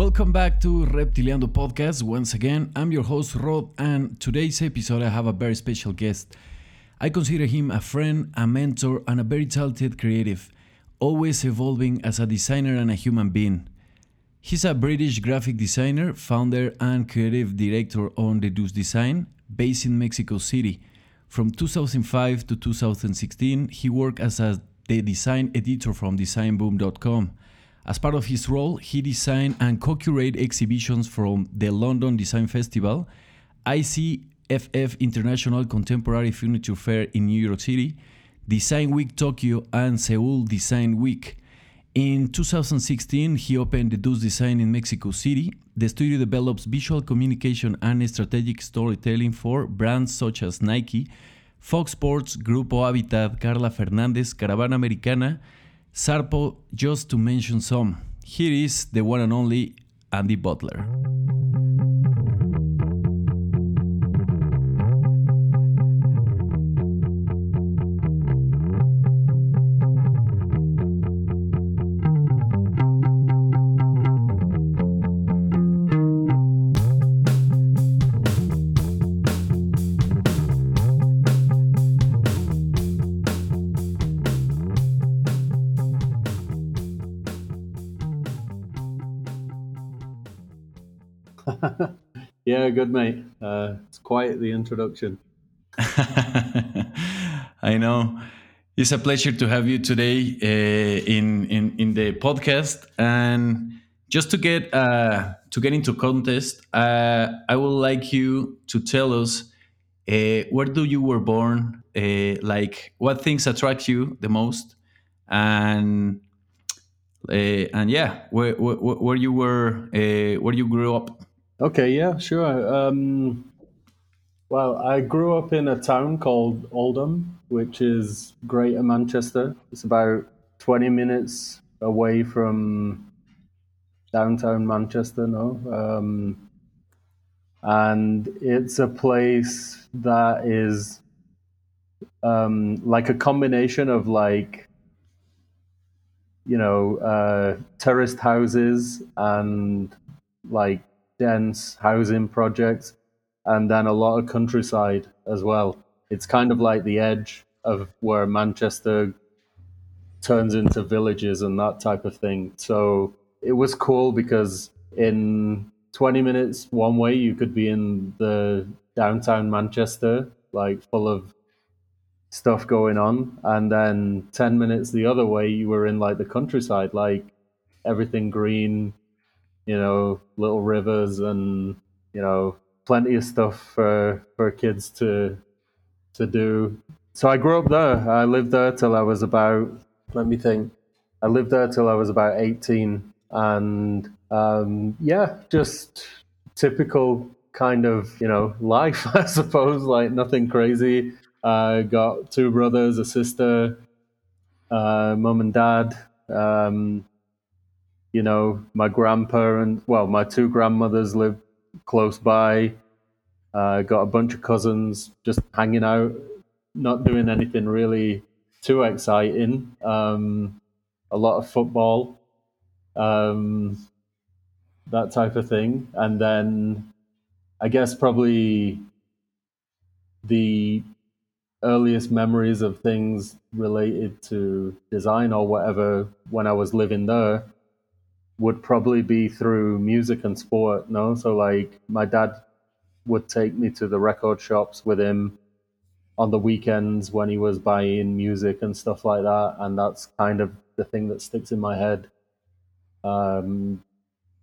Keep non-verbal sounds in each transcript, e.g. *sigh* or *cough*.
Welcome back to Reptiliando Podcast. Once again, I'm your host Rod, and today's episode I have a very special guest. I consider him a friend, a mentor, and a very talented creative, always evolving as a designer and a human being. He's a British graphic designer, founder, and creative director on Deduce Design, based in Mexico City. From 2005 to 2016, he worked as a, the design editor from designboom.com. As part of his role, he designed and co curated exhibitions from the London Design Festival, ICFF International Contemporary Furniture Fair in New York City, Design Week Tokyo, and Seoul Design Week. In 2016, he opened Deduce Design in Mexico City. The studio develops visual communication and strategic storytelling for brands such as Nike, Fox Sports, Grupo Habitat, Carla Fernandez, Caravana Americana, Sarpo, just to mention some. Here is the one and only Andy Butler. Yeah, good mate. Uh, it's quite the introduction. *laughs* I know. It's a pleasure to have you today uh, in, in in the podcast. And just to get uh, to get into contest, uh, I would like you to tell us uh, where do you were born, uh, like what things attract you the most, and and yeah, where, where, where you were, where you grew up. Okay, yeah, sure. Um, well, I grew up in a town called Oldham, which is Greater Manchester. It's about 20 minutes away from downtown Manchester, no? Um, and it's a place that is um, like a combination of like, you know, uh, terraced houses and like dense housing projects, and then a lot of countryside as well. It's kind of like the edge of where Manchester turns into villages and that type of thing. So it was cool because in 20 minutes one way, you could be in the downtown Manchester, like full of stuff going on. And then 10 minutes the other way, you were in like the countryside, like everything green, you know, little rivers and you know, plenty of stuff for for kids to to do. So I grew up there. I lived there till I was about let me think. I lived there till I was about 18 and um, yeah, just typical kind of, you know, life, *laughs* I suppose, like nothing crazy. I got two brothers, a sister, uh, mom and dad. Um, you know, my grandparents, well, my two grandmothers live close by. Uh, got a bunch of cousins just hanging out, not doing anything really too exciting. Um, a lot of football, um, that type of thing. And then I guess probably the earliest memories of things related to design or whatever when I was living there would probably be through music and sport. No, so like my dad would take me to the record shops with him on the weekends when he was buying music and stuff like that, and that's kind of the thing that sticks in my head. Um,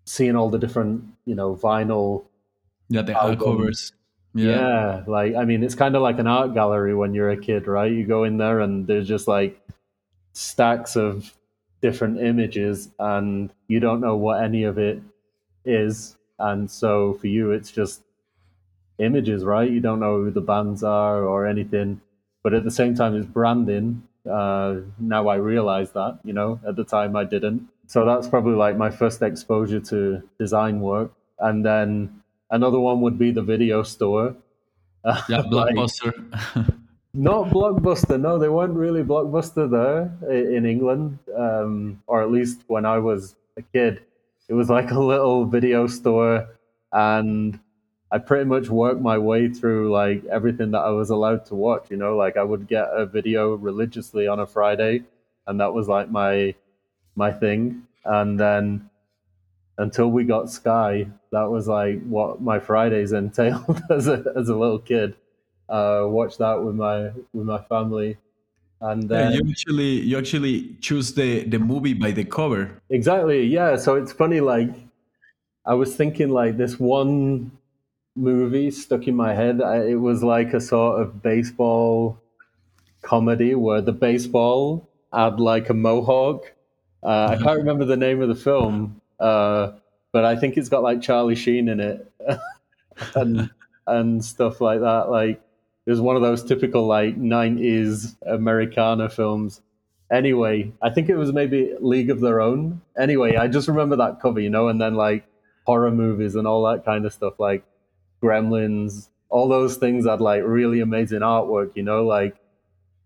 seeing all the different, you know, vinyl. Yeah, the albums. covers. Yeah. yeah, like I mean, it's kind of like an art gallery when you're a kid, right? You go in there and there's just like stacks of different images and you don't know what any of it is. And so for you, it's just images, right? You don't know who the bands are or anything. But at the same time, it's branding. Uh, now I realize that, you know, at the time I didn't. So that's probably like my first exposure to design work. And then another one would be the video store. Yeah, *laughs* Blockbuster. *laughs* Not blockbuster. No, they weren't really blockbuster there in England, um, or at least when I was a kid. it was like a little video store, and I pretty much worked my way through like everything that I was allowed to watch. You know, like I would get a video religiously on a Friday, and that was like my my thing. And then until we got Sky, that was like what my Fridays entailed *laughs* as a as a little kid. Uh, watch that with my with my family, and then yeah, you actually you actually choose the the movie by the cover. Exactly. Yeah. So it's funny. Like I was thinking, like this one movie stuck in my head. I, it was like a sort of baseball comedy where the baseball had like a mohawk. Uh, I can't remember the name of the film, uh, but I think it's got like Charlie Sheen in it *laughs* and *laughs* and stuff like that. Like it was one of those typical like '90s Americana films. Anyway, I think it was maybe League of Their Own. Anyway, I just remember that cover, you know, and then like horror movies and all that kind of stuff. Like Gremlins, all those things had like really amazing artwork, you know, like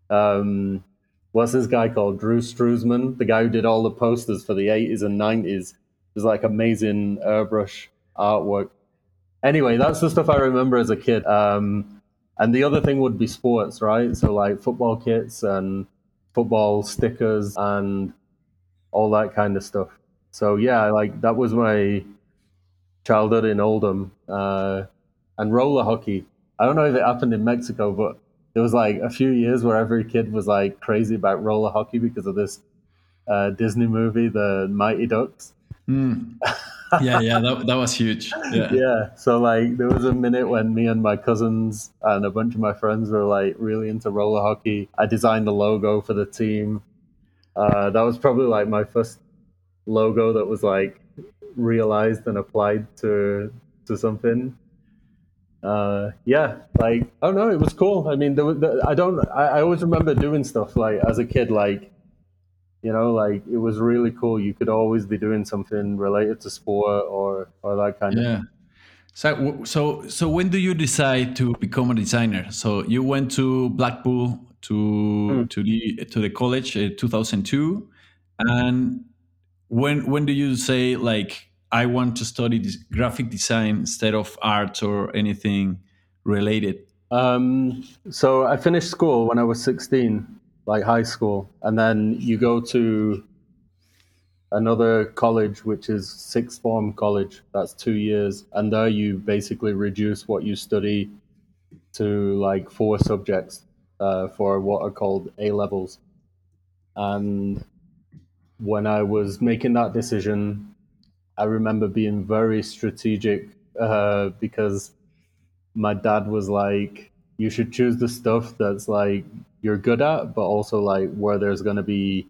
um what's this guy called? Drew Struzan, the guy who did all the posters for the 80s and 90s. There's like amazing airbrush artwork. Anyway, that's the stuff I remember as a kid. Um, and the other thing would be sports, right? So like football kits and football stickers and all that kind of stuff. So yeah, like that was my childhood in Oldham. Uh, and roller hockey. I don't know if it happened in Mexico, but there was like a few years where every kid was like crazy about roller hockey because of this uh, Disney movie, The Mighty Ducks. Mm. *laughs* Yeah, yeah, that, that was huge. *laughs* Yeah. yeah. So like there was a minute when me and my cousins and a bunch of my friends were like really into roller hockey. I designed the logo for the team. Uh, that was probably like my first logo that was like realized and applied to to something uh, yeah, like I don't know, it was cool. I mean, there was, there, I don't, I, I, always remember doing stuff like as a kid, like you know, like it was really cool. You could always be doing something related to sport or or that kind of yeah. So, so, so when do you decide to become a designer? So you went to Blackpool to mm. to the to the college in 2002, and when when do you say like I want to study graphic design instead of art or anything related? Um, so I finished school when I was 16, like high school, and then you go to another college, which is sixth form college. That's two years, and there you basically reduce what you study to like four subjects uh, for what are called A levels. And when I was making that decision, I remember being very strategic uh, because my dad was like, you should choose the stuff that's like you're good at, but also like where there's going to be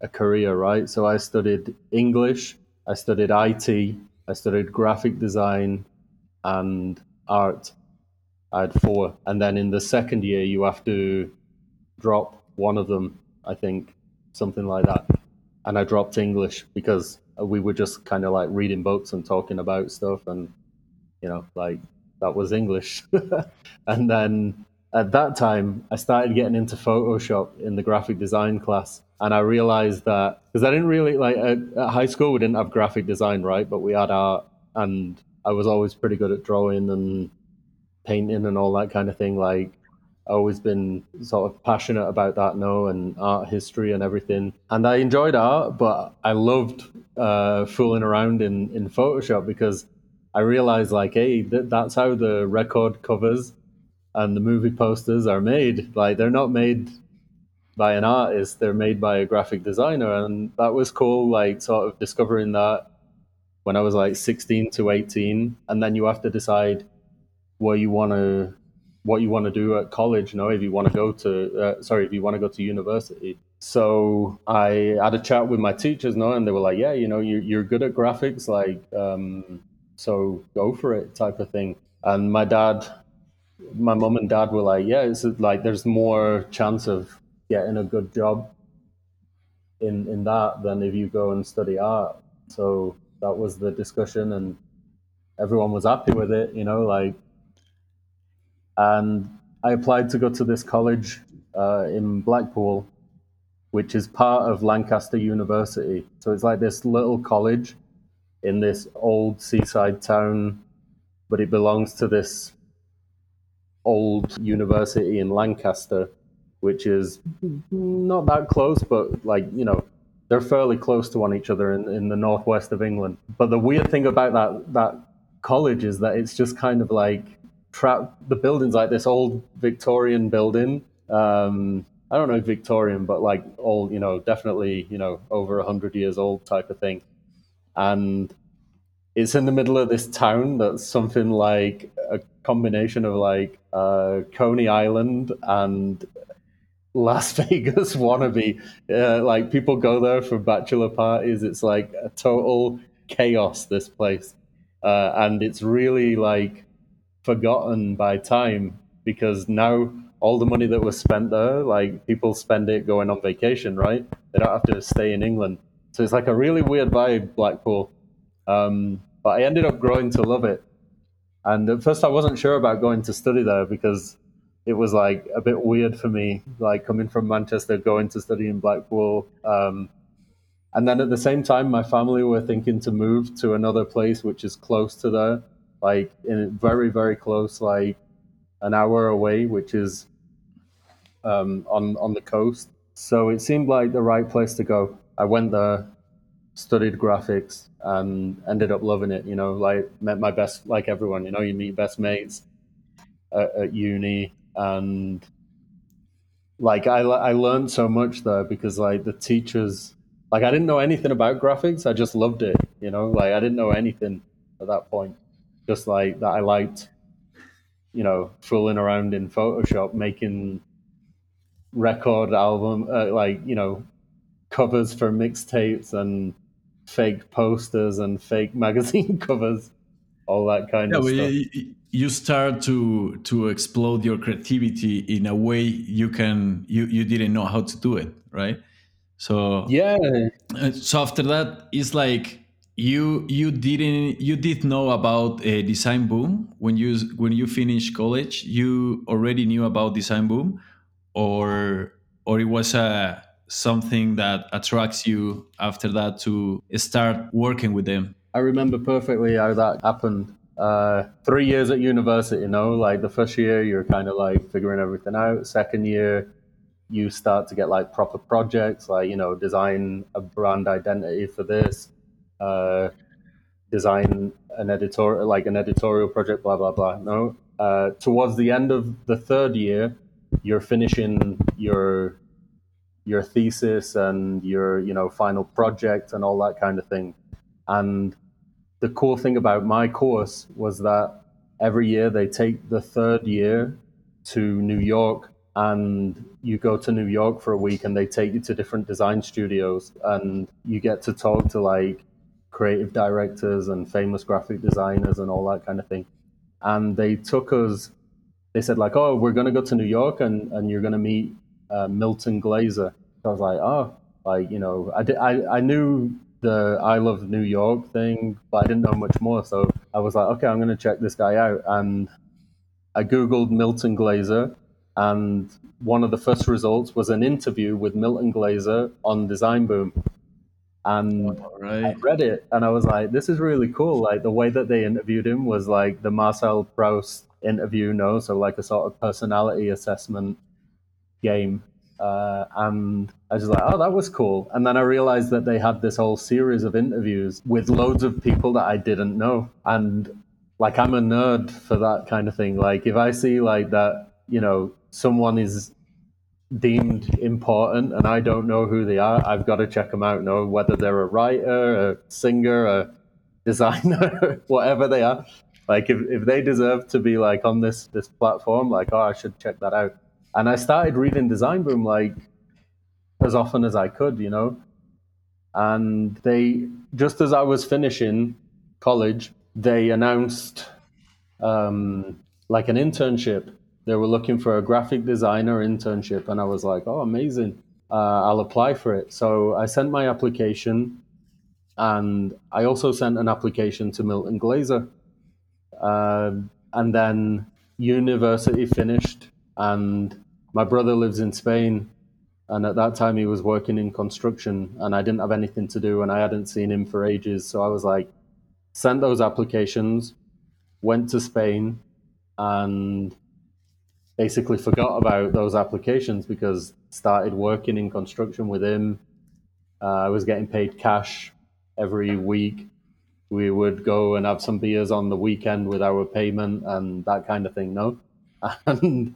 a career, right? So I studied English, I studied IT, I studied graphic design and art. I had four. And then in the second year, you have to drop one of them, I think, something like that. And I dropped English because we were just kind of like reading books and talking about stuff and you know like that was english *laughs* and then at that time i started getting into photoshop in the graphic design class and i realized that because i didn't really like at, at, high school we didn't have graphic design right but we had art and i was always pretty good at drawing and painting and all that kind of thing like I always been sort of passionate about that now and art history and everything. And I enjoyed art, but I loved uh, fooling around in, in Photoshop because I realized like, hey, th- that's how the record covers and the movie posters are made. Like they're not made by an artist, they're made by a graphic designer. And that was cool, like sort of discovering that when I was like 16 to 18. And then you have to decide where you want to what you want to do at college, you know, if you want to go to, uh, sorry, if you want to go to university. So I had a chat with my teachers, no, and they were like, yeah, you know, you're, you're good at graphics, like, um, so go for it type of thing. And my dad, my mom and dad were like, yeah, it's like there's more chance of getting a good job in, in that than if you go and study art. So that was the discussion and everyone was happy with it, you know, like and I applied to go to this college uh, in Blackpool, which is part of Lancaster University. So it's like this little college in this old seaside town, but it belongs to this old university in Lancaster, which is not that close, but like, you know, they're fairly close to one each other in, in the northwest of England. But the weird thing about that that college is that it's just kind of like trap The building's like this old Victorian building. Um, I don't know Victorian, but like old, you know, definitely, you know, over a hundred years old type of thing. And it's in the middle of this town that's something like a combination of like uh, Coney Island and Las *laughs* Vegas wannabe. Uh, like people go there for bachelor parties. It's like a total chaos. This place, uh, and it's really like forgotten by time because now all the money that was spent there, like people spend it going on vacation, right? They don't have to stay in England. So it's like a really weird vibe, Blackpool. Um, but I ended up growing to love it. And at first, I wasn't sure about going to study there because it was like a bit weird for me, like coming from Manchester, going to study in Blackpool. Um, and then at the same time, my family were thinking to move to another place which is close to there, like in very, very close, like an hour away, which is um, on on the coast. So it seemed like the right place to go. I went there, studied graphics, and ended up loving it. You know, like met my best, like everyone. You know, you meet best mates at, at uni, and like I I learned so much there because like the teachers, like I didn't know anything about graphics. I just loved it. You know, like I didn't know anything at that point. Just like that, I liked, you know, fooling around in Photoshop, making record album, uh, like you know, covers for mixtapes and fake posters and fake *laughs* magazine covers, all that kind yeah, of stuff. You, start to to explode your creativity in a way you can you you didn't know how to do it, right? So yeah. Uh, so after that, it's like you you didn't you did know about a design boom when you when you finished college. You already knew about design boom, or or it was a something that attracts you after that to start working with them? I remember perfectly how that happened. Uh, three years at university, you know, like the first year you're kind of like figuring everything out. Second year, you start to get like proper projects, like you know, design a brand identity for this, uh, design an editorial, like an editorial project, blah blah blah. No, uh, towards the end of the third year, you're finishing your your thesis and your you know final project and all that kind of thing and the cool thing about my course was that every year they take the third year to New York and you go to New York for a week and they take you to different design studios and you get to talk to like creative directors and famous graphic designers and all that kind of thing. And they took us, they said like, oh, we're going to go to New York and, and you're going to meet uh, Milton Glaser. So I was like, oh, like you know, I, did, I I knew the I love New York thing, but I didn't know much more. So I was like, okay, I'm going to check this guy out, and I googled Milton Glaser, and one of the first results was an interview with Milton Glaser on Design Boom. And right. I read it, and I was like, "This is really cool." Like the way that they interviewed him was like the Marcel Proust interview, no, so like a sort of personality assessment game uh, and I was like, oh, that was cool. And then I realized that they had this whole series of interviews with loads of people that I didn't know. And like, I'm a nerd for that kind of thing. Like, if I see like that, you know, someone is deemed important and I don't know who they are, I've got to check them out, know whether they're a writer, a singer, a designer, *laughs* whatever they are. Like, if, if they deserve to be like on this, this platform, like, oh, I should check that out. And I started reading Design Boom like as often as I could, you know. And they, just as I was finishing college, they announced um, like an internship. They were looking for a graphic designer internship. And I was like, oh, amazing. Uh, I'll apply for it. So I sent my application. And I also sent an application to Milton Glaser. Uh, and then university finished and my brother lives in Spain, and at that time he was working in construction, and I didn't have anything to do, and I hadn't seen him for ages. So I was like, sent those applications, went to Spain, and basically forgot about those applications because started working in construction with him. Uh, I was getting paid cash every week. We would go and have some beers on the weekend with our payment and that kind of thing. No, *laughs* and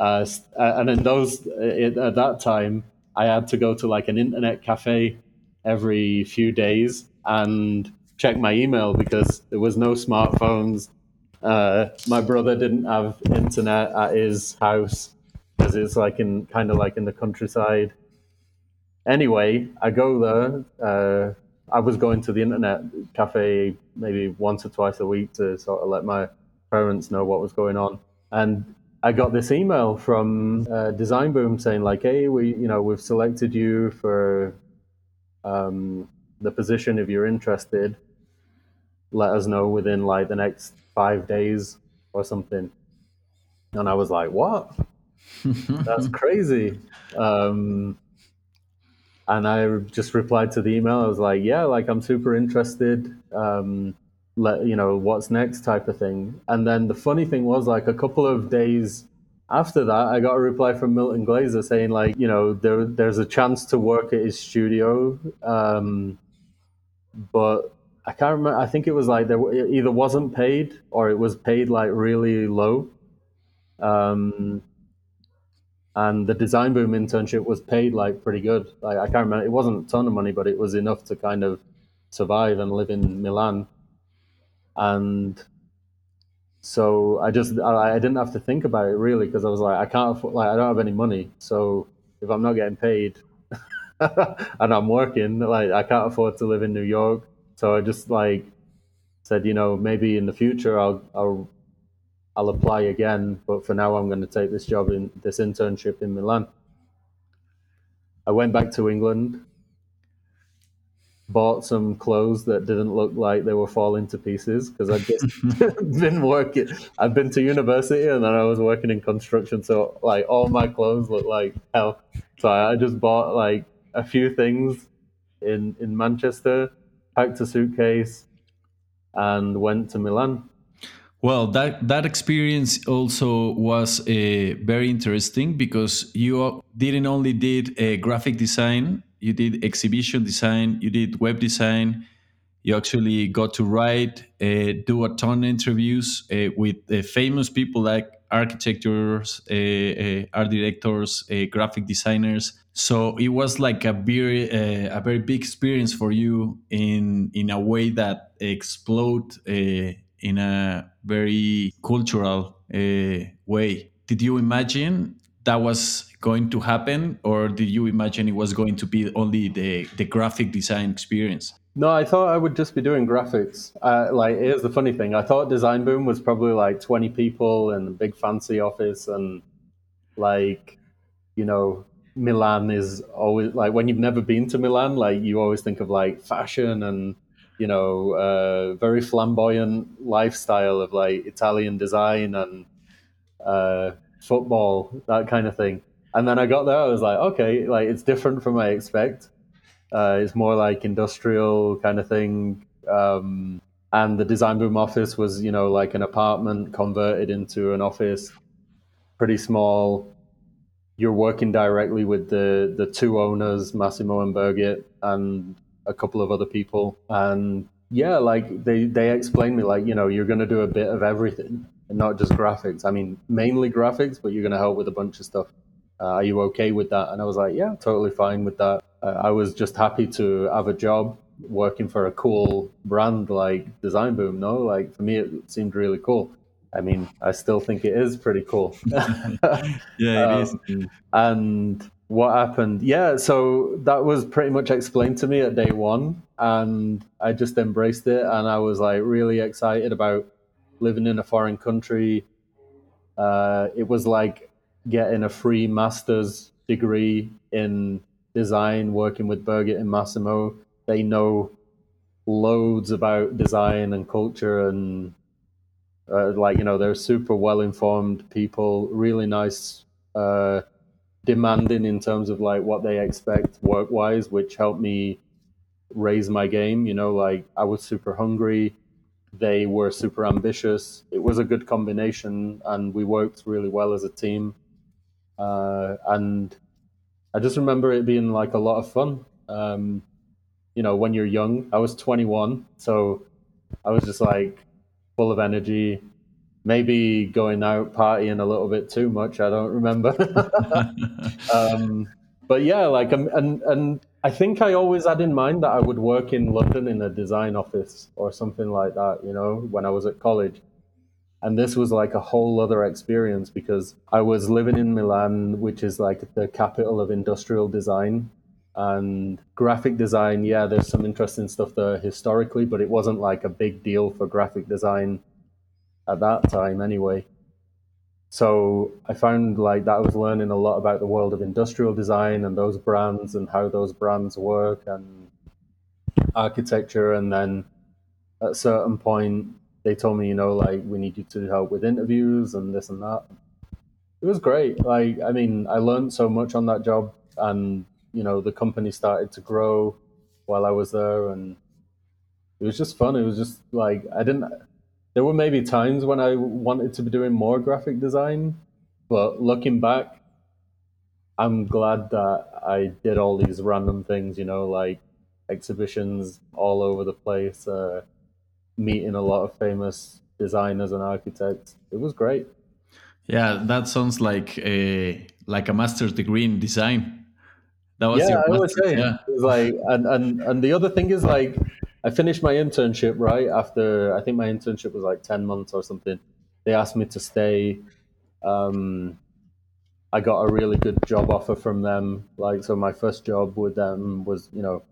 uh, and in those it, at that time, I had to go to like an internet cafe every few days and check my email because there was no smartphones. Uh, my brother didn't have internet at his house because it's like in kind of like in the countryside. Anyway, I go there. Uh, I was going to the internet cafe maybe once or twice a week to sort of let my parents know what was going on. And I got this email from uh, Design Boom saying like, "Hey, we you know we've selected you for um, the position if you're interested. Let us know within like the next five days or something." And I was like, "What? *laughs* That's crazy." Um, and I just replied to the email. I was like, "Yeah, like I'm super interested." Um, let you know what's next type of thing. And then the funny thing was like a couple of days after that, I got a reply from Milton Glaser saying like, you know, there there's a chance to work at his studio, um, but I can't remember. I think it was like there it either wasn't paid or it was paid like really low. Um, and the design boom internship was paid like pretty good. Like I can't remember. It wasn't a ton of money, but it was enough to kind of survive and live in Milan and so I just I, I didn't have to think about it really because I was like I can't afford, like I don't have any money. So if I'm not getting paid *laughs* and I'm working like I can't afford to live in New York. So I just like said you know maybe in the future I'll I'll I'll apply again but for now I'm going to take this job in this internship in Milan. I went back to England bought some clothes that didn't look like they were falling to pieces because I'd just *laughs* been working. I've been to university and then I was working in construction, so like all my clothes looked like hell. So I just bought like a few things in in Manchester, packed a suitcase, and went to Milan. Well, that that experience also was uh, very interesting because you didn't only did a graphic design you did exhibition design, you did web design, you actually got to write, uh, do a ton of interviews uh, with uh, famous people like architects, uh, uh, art directors, graphic designers. So it was like a very a very big experience for you in in a way that explode in a very cultural way. Did you imagine that was going to happen, or did you imagine it was going to be only the the graphic design experience? No, I thought I would just be doing graphics. Uh, like, here's the funny thing: I thought Design Boom was probably like 20 people in a big fancy office, and like, you know, Milan is always like when you've never been to Milan, like you always think of like fashion and you know, uh, very flamboyant lifestyle of like Italian design and uh, football, that kind of thing. And then I got there, I was like, okay, like it's different from I expect. Uh, it's more like industrial kind of thing. Um, and the design boom office was, you know, like an apartment converted into an office, pretty small. You're working directly with the the two owners, Massimo and Birgit, and a couple of other people. And yeah, like they they explained me like, you know, you're going to do a bit of everything and not just graphics. I mean, mainly graphics, but you're going to help with a bunch of stuff. Uh, are you okay with that? And I was like, yeah, totally fine with that. Uh, I was just happy to have a job working for a cool brand like Design Boom. No, like for me, it seemed really cool. I mean, I still think it is pretty cool. *laughs* yeah, it um, is. And what happened? Yeah, so that was pretty much explained to me at day one, and I just embraced it, and I was like really excited about living in a foreign country. Uh, it was like getting a free master's degree in design, working with Birgit and Massimo. They know loads about design and culture and uh, like you know they're super well informed people really nice uh, demanding in terms of like what they expect work wise which helped me raise my game you know like i was super hungry they were super ambitious. It was a good combination, and we worked really well as a team. Uh, and I just remember it being like a lot of fun. Um, you know, when you're young, I was 21, so I was just like full of energy. Maybe going out partying a little bit too much. I don't remember. *laughs* um, but yeah, like um, and and I think I always had in mind that I would work in London in a design office or something like that. You know, when I was at college. And this was like a whole other experience because I was living in Milan, which is like the capital of industrial design and graphic design. Yeah, there's some interesting stuff there historically, but it wasn't like a big deal for graphic design at that time anyway. So I found like that I was learning a lot about the world of industrial design and those brands and how those brands work and architecture. And then at a certain point, they told me, you know, like we need you to help with interviews and this and that. It was great. Like, I mean, I learned so much on that job, and you know, the company started to grow while I was there, and it was just fun. It was just like I didn't. There were maybe times when I wanted to be doing more graphic design, but looking back, I'm glad that I did all these random things. You know, like exhibitions all over the place. Uh, meeting a lot of famous designers and architects. It was great. Yeah, that sounds like a like a master's degree in design. That was yeah, I was saying. Yeah. It was like, and and and the other thing is like, I finished my internship right after. I think my internship was like ten months or something. They asked me to stay. Um, I got a really good job offer from them. Like, so my first job with them was, you know,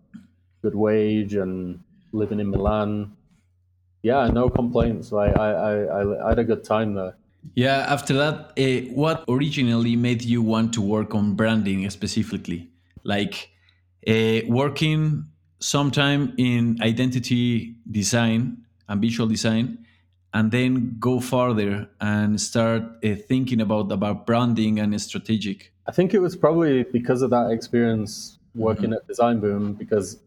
good wage and living in Milan yeah, no complaints. Like I, I, I had a good time there. Yeah. After that, uh, what originally made you want to work on branding specifically? Like uh, working sometime in identity design and visual design, and then go further and start uh, thinking about about branding and strategic. I think it was probably because of that experience working mm-hmm. at Design Boom because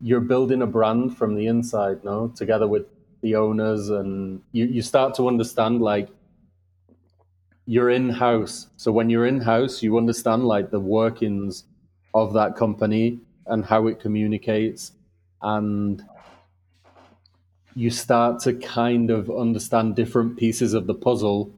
you're building a brand from the inside, no, together with the owners, and you, you start to understand like you're in house. So when you're in house, you understand like the workings of that company and how it communicates, and you start to kind of understand different pieces of the puzzle,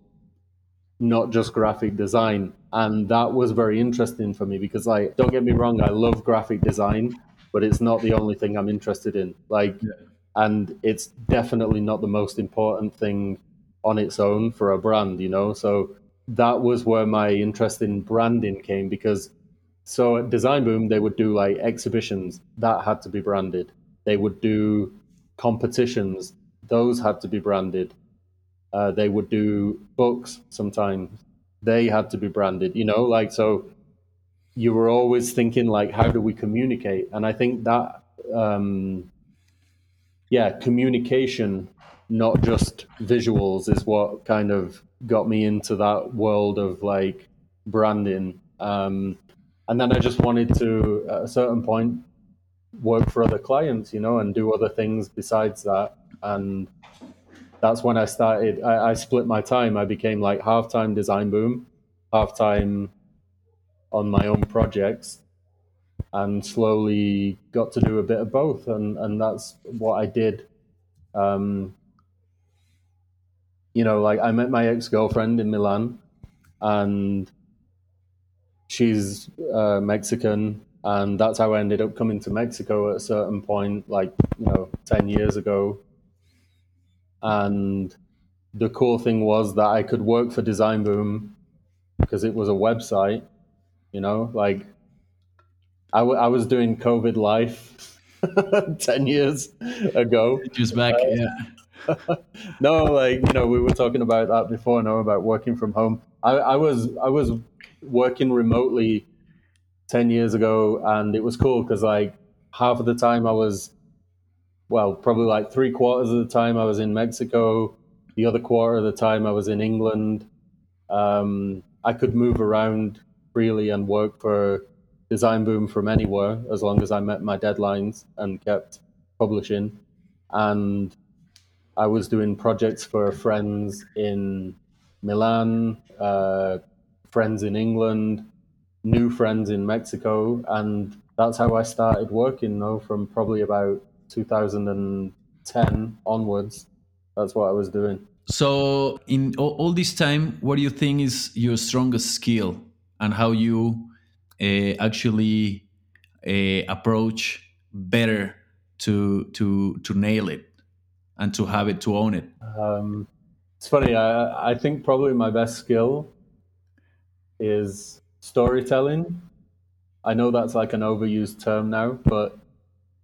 not just graphic design. And that was very interesting for me because, like, don't get me wrong, I love graphic design but it's not the only thing I'm interested in. Like, yeah. and it's definitely not the most important thing on its own for a brand, you know? So that was where my interest in branding came because so at Design Boom, they would do like exhibitions that had to be branded. They would do competitions, those had to be branded. Uh, they would do books sometimes, they had to be branded, you know, like so you were always thinking like, how do we communicate? And I think that, um, yeah, communication, not just visuals, is what kind of got me into that world of like branding. Um, and then I just wanted to, at a certain point, work for other clients, you know, and do other things besides that. And that's when I started. I, I split my time. I became like half time design boom, half time on my own projects and slowly got to do a bit of both and and that's what I did um, you know like I met my ex-girlfriend in Milan and she's uh, Mexican and that's how I ended up coming to Mexico at a certain point like you know 10 years ago and the cool thing was that I could work for Design Boom because it was a website you know, like I, w- I was doing COVID life *laughs* 10 years ago. Just back, uh, yeah. *laughs* no, like, you know, we were talking about that before, no, about working from home. I, I was, I was working remotely 10 years ago and it was cool because like half of the time I was, well, probably like three quarters of the time I was in Mexico. The other quarter of the time I was in England. Um, I could move around freely and work for Design Boom from anywhere as long as I met my deadlines and kept publishing. And I was doing projects for friends in Milan, uh, friends in England, new friends in Mexico, and that's how I started working. Though from probably about 2010 onwards, that's what I was doing. So, in all, all this time, what do you think is your strongest skill, and how you uh, actually uh, approach better to to to nail it and to have it to own it? Um, it's funny. I I think probably my best skill is storytelling. I know that's like an overused term now, but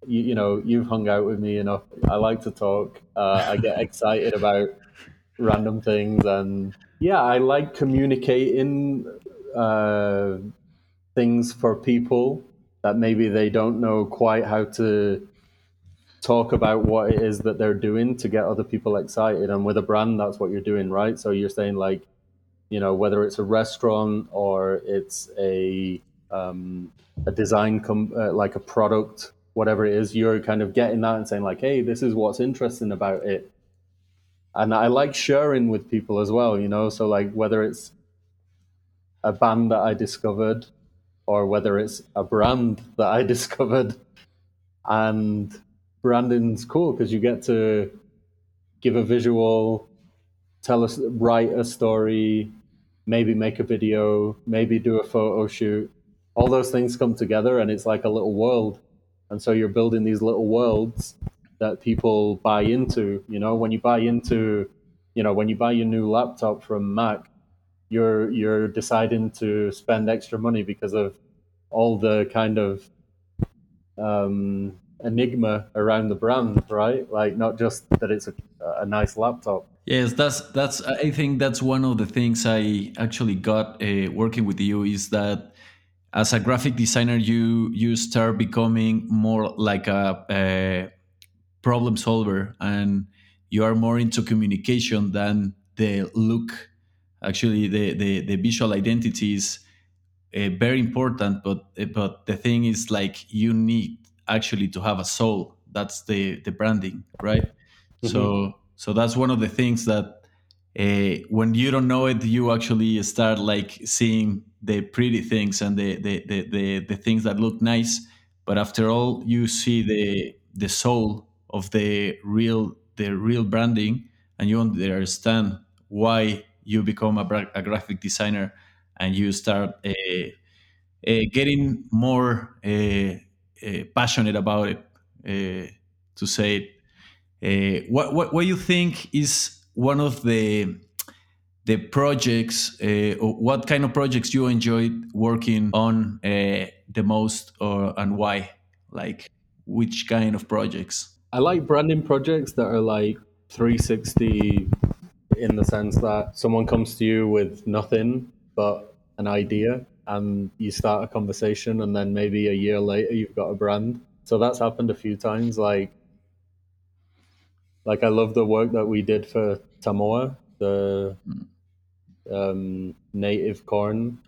you, you know, you've hung out with me enough. I like to talk. Uh, I get *laughs* excited about random things, and yeah, I like communicating uh, things for people that maybe they don't know quite how to talk about what it is that they're doing to get other people excited. And with a brand, that's what you're doing, right? So you're saying like, you know, whether it's a restaurant or it's a um, a design com- uh, like a product, whatever it is, you're kind of getting that and saying like, hey, this is what's interesting about it. And I like sharing with people as well, you know. So like whether it's a band that I discovered or whether it's a brand that I *laughs* discovered, and branding's cool because you get to give a visual, tell us, write a story, maybe make a video, maybe do a photo shoot. All those things come together and it's like a little world. And so you're building these little worlds that people buy into. You know, when you buy into, you know, when you buy your new laptop from Mac, you're you're deciding to spend extra money because of all the kind of um, enigma around the brand, right? Like not just that it's a, a nice laptop. Yes, that's that's. I think that's one of the things I actually got uh, working with you is that as a graphic designer, you you start becoming more like a, a problem solver, and you are more into communication than the look. Actually, the the, the visual identity is uh, very important, but but the thing is like you need actually to have a soul. That's the the branding, right? Mm-hmm. So so that's one of the things that uh, when you don't know it, you actually start like seeing the pretty things and the the, the the the things that look nice. But after all, you see the the soul of the real the real branding, and you understand why you become a, a graphic designer, and you start uh, getting more passionate about it. To say it, uh, what what what you think is one of the the projects or what kind of projects you enjoyed working on the most, or and why? Like which kind of projects? I like branding projects that are like 360 in the sense that someone comes to you with nothing but an idea and you start a conversation and then maybe a year later you've got a brand so that's happened a few times like like i love the work that we did for tamoa the um, native corn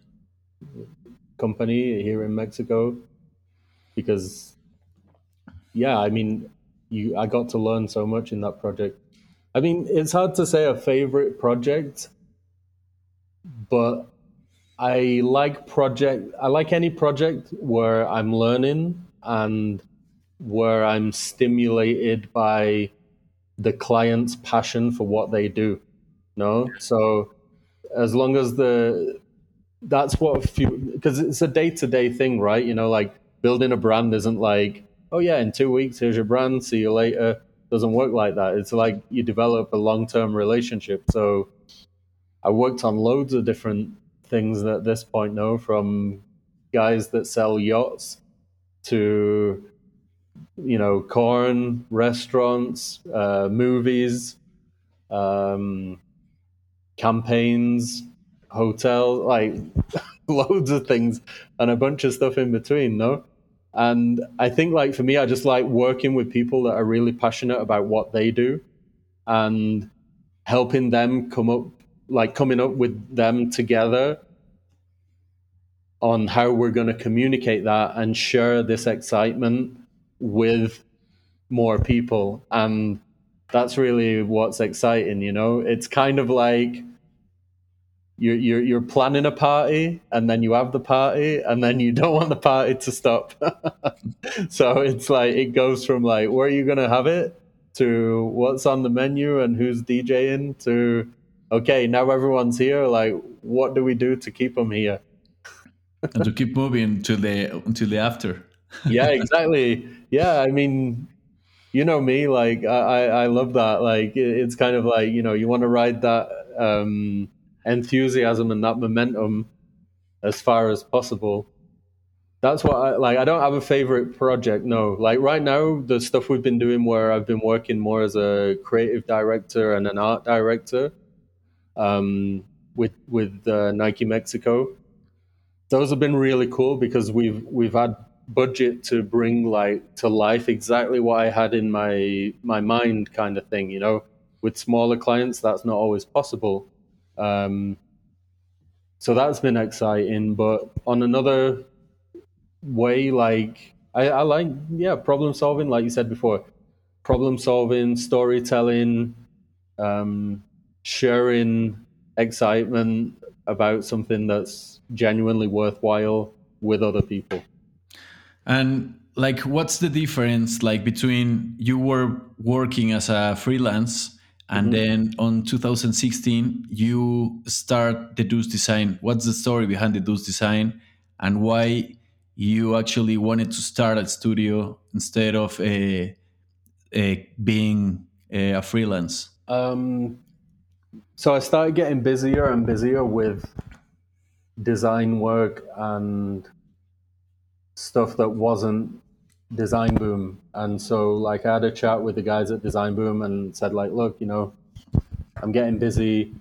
company here in mexico because yeah i mean you i got to learn so much in that project i mean it's hard to say a favorite project but I like project. I like any project where I'm learning and where I'm stimulated by the client's passion for what they do. No, so as long as the that's what because it's a day to day thing, right? You know, like building a brand isn't like, oh yeah, in two weeks here's your brand, see you later. Doesn't work like that. It's like you develop a long term relationship. So I worked on loads of different things at this point now, from guys that sell yachts to you know corn restaurants, uh, movies, um, campaigns, hotels, like *laughs* loads of things, and a bunch of stuff in between. No. And I think, like, for me, I just like working with people that are really passionate about what they do and helping them come up like coming up with them together on how we're going to communicate that and share this excitement with more people and that's really what's exciting. You know, it's kind of like you're, you're you're planning a party and then you have the party and then you *laughs* don't want the party to stop. *laughs* So it's like it goes from like where are you going to have it to what's on the menu and who's djing to okay now everyone's here like what do we do to keep them here? And to keep moving until the until the after. *laughs* Yeah exactly yeah i mean you know me like i i love that like it's kind of like you know you want to ride that um enthusiasm and that momentum as far as possible. That's what I like. I don't have a favorite project. No, like right now, the stuff we've been doing where I've been working more as a creative director and an art director um, with with uh, Nike Mexico. Those have been really cool because we've we've had budget to bring like to life exactly what I had in my my mind, kind of thing. You know, with smaller clients, that's not always possible. Um, so that's been exciting. But on another way, like I, I like, yeah, problem solving, like you said before, problem solving, storytelling, um, sharing excitement about something that's genuinely worthwhile with other people. And like, what's the difference like between you were working as a freelance and mm-hmm. then on 2016 you start the Deuce design what's the story behind the Deuce design and why you actually wanted to start a studio instead of a, a being a, a freelance um, so i started getting busier and busier with design work and stuff that wasn't Designboom, and so like I had a chat with the guys at Designboom and said like, look, you know, I'm getting busy.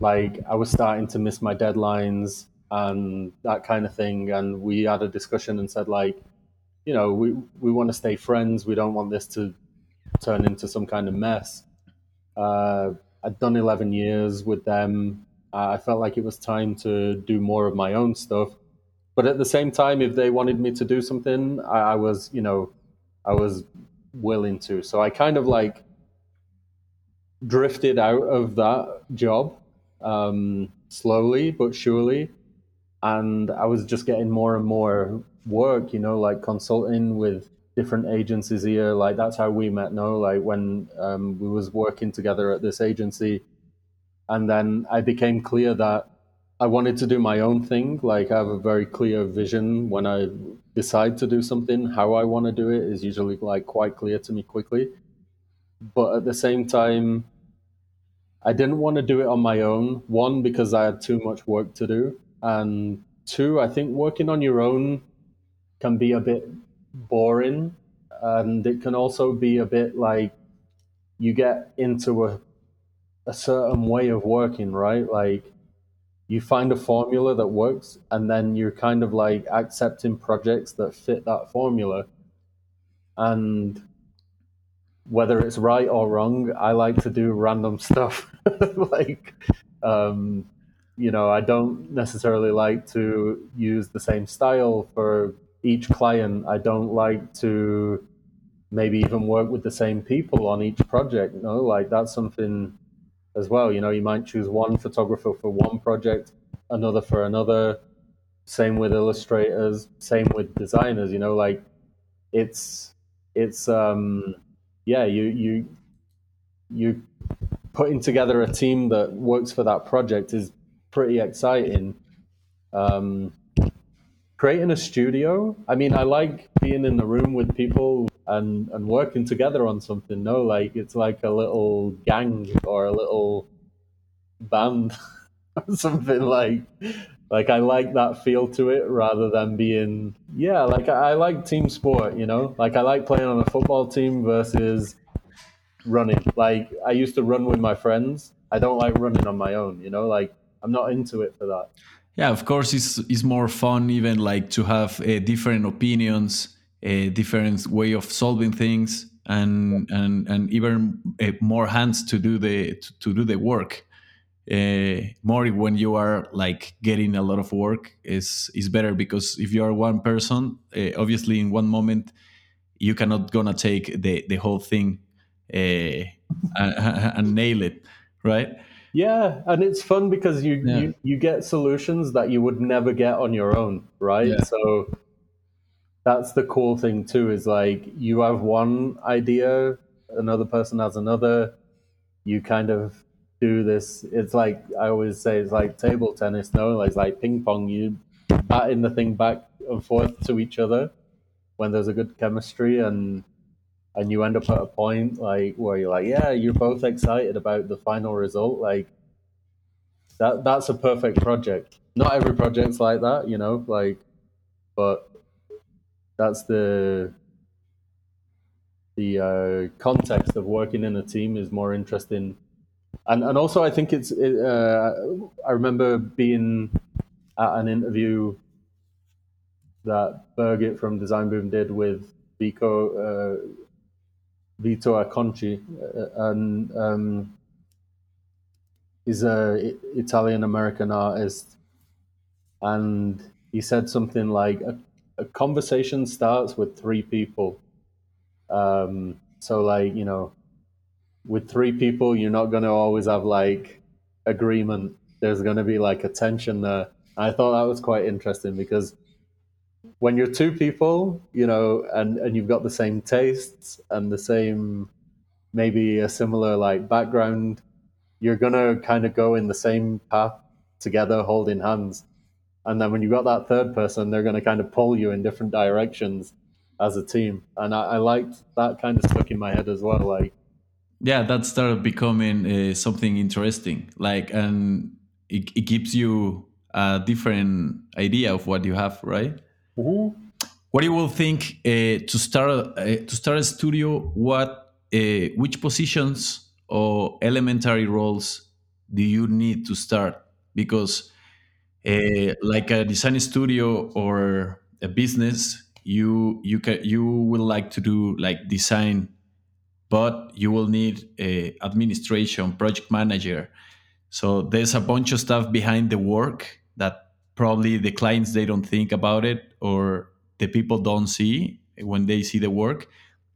Like I was starting to miss my deadlines and that kind of thing, and we had a discussion and said like, you know, we we want to stay friends. We don't want this to turn into some kind of mess. Uh, I'd done 11 years with them. I felt like it was time to do more of my own stuff but at the same time, if they wanted me to do something, I, I was, you know, I was willing to. So I kind of like drifted out of that job um, slowly but surely. And I was just getting more and more work, you know, like consulting with different agencies here. Like that's how we met, no? Like when um, we was working together at this agency. And then I became clear that I wanted to do my own thing. Like I have a very clear vision when I decide to do something. How I want to do it is usually like quite clear to me quickly. But at the same time, I didn't want to do it on my own. One because I had too much work to do, and two, I think working on your own can be a bit boring, and it can also be a bit like you get into a a certain way of working, right? Like you find a formula that works and then you're kind of like accepting projects that fit that formula. And whether it's right or wrong i like to do random stuff. *laughs* Like um, you know i don't necessarily like to use the same style for each client. I don't like to maybe even work with the same people on each project know? Like that's something as well. You know, you might choose one photographer for one project, another for another. Same with illustrators, same with designers. You know, like it's it's um yeah, you you you putting together a team that works for that project is pretty exciting. Um, creating a studio, I mean, I like being in the room with people and and working together on something. No, like it's like a little gang or a little band, *laughs* or something like. Like I like that feel to it rather than being yeah. Like I, I like team sport, you know. Like I like playing on a football team versus running. Like I used to run with my friends. I don't like running on my own, you know. Like I'm not into it for that. Yeah, of course, it's it's more fun even like to have uh, different opinions a different way of solving things and and and even uh, more hands to do the to, do the work uh, more when you are like getting a lot of work is is better because if you are one person uh, obviously in one moment you cannot gonna take the the whole thing uh, and, and, nail it, right? Yeah, and it's fun because you, yeah. you you get solutions that you would never get on your own, right? Yeah. So that's the cool thing too. Is like you have one idea, another person has another. You kind of do this. It's like I always say, it's like table tennis. No, it's like ping pong. You batting the thing back and forth to each other when there's a good chemistry and and you end up at a point like where you're like, yeah, you're both excited about the final result. Like that that's a perfect project. Not every project's like that, you know, like but that's the the uh, context of working in a team is more interesting. And and also I think it's uh, I remember being at an interview that Birgit from Designboom did with Vico uh, Vito Acconci, uh, and um, he's a Italian American artist, and he said something like a, conversation starts with three people. Um, so like you know, with three people, you're not going to always have like agreement. There's going to be like a tension there. I thought that was quite interesting because when you're two people, you know, and, and you've got the same tastes and the same, maybe a similar like background, you're gonna kind of go in the same path together, holding hands. And then when you've got that third person, they're gonna kind of pull you in different directions as a team. And I, I liked that kind of stuck in my head as well. Like, yeah, that started becoming uh, something interesting. Like, and it, it gives you a different idea of what you have, right? Mm-hmm. What do you will think uh, to start uh, to start a studio? What uh, which positions or elementary roles do you need to start? Because uh, like a design studio or a business, you you can you will like to do like design, but you will need a administration, project manager. So there's a bunch of stuff behind the work that probably the clients they don't think about it or the people don't see when they see the work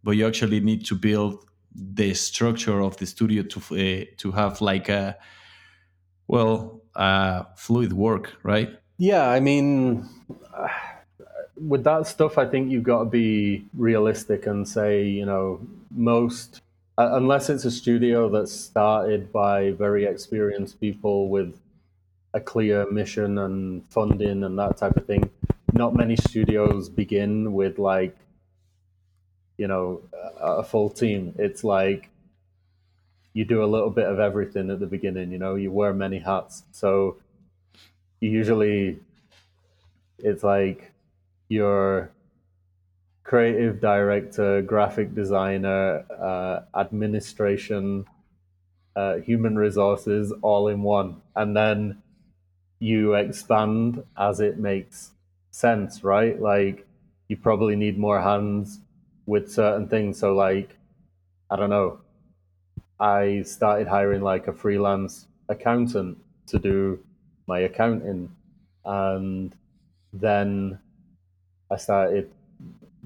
but you actually need to build the structure of the studio to uh, to have like a well uh, fluid work right yeah i mean with that stuff i think you've got to be realistic and say you know most uh, unless it's a studio that's started by very experienced people with a clear mission and funding and that type of thing. Not many studios begin with like, you know, a full team. It's like you do a little bit of everything at the beginning. You know, you wear many hats. So usually, it's like your creative director, graphic designer, uh, administration, uh, human resources, all in one, and then you expand as it makes sense, right? Like you probably need more hands with certain things. So like, I don't know. I started hiring like a freelance accountant to do my accounting. And then I started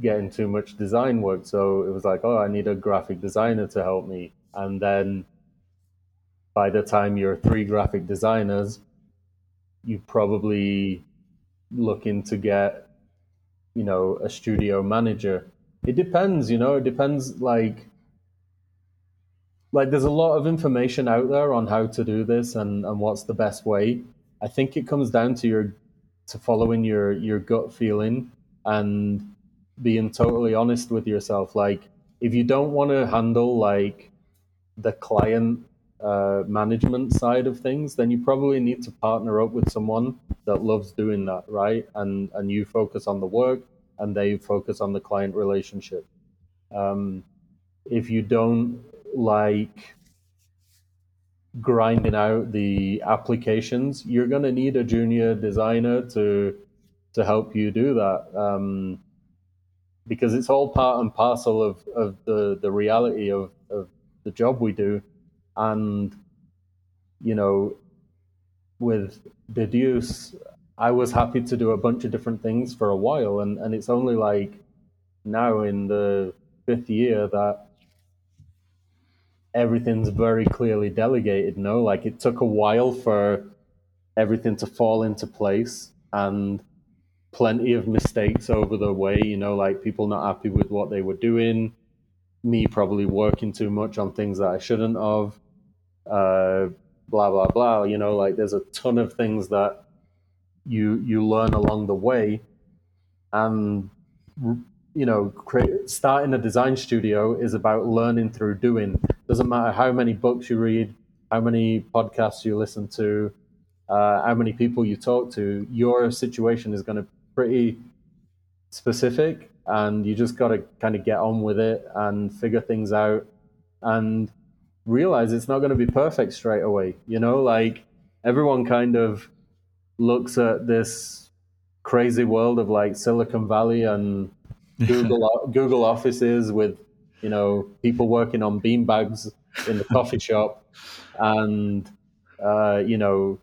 getting too much design work. So it was like, oh, I need a graphic designer to help me. And then by the time you're three graphic designers, you probably looking to get, you know, a studio manager. It depends, you know, it depends like like there's a lot of information out there on how to do this and, and what's the best way. I think it comes down to your to following your your gut feeling and being totally honest with yourself. Like if you don't want to handle like the client uh, management side of things, then you probably need to partner up with someone that loves doing that, right? And and you focus on the work, and they focus on the client relationship. Um, if you don't like grinding out the applications, you're going to need a junior designer to to help you do that. Um, because it's all part and parcel of, of the, the reality of, of the job we do and you know with deduce i was happy to do a bunch of different things for a while and, and it's only like now in the fifth year that everything's very clearly delegated. No, like it took a while for everything to fall into place and plenty of mistakes over the way. You know, like people not happy with what they were doing, me probably working too much on things that I shouldn't have. Uh, blah blah blah. You know, like there's a ton of things that you you learn along the way, and you know, create, starting a design studio is about learning through doing. Doesn't matter how many books you read, how many podcasts you listen to, uh, how many people you talk to. Your situation is going to be pretty specific, and you just got to kind of get on with it and figure things out, and realize it's not going to be perfect straight away. You know, like everyone kind of looks at this crazy world of like Silicon Valley and *laughs* Google Google offices with you know people working on beanbags in the coffee *laughs* shop, and uh, you know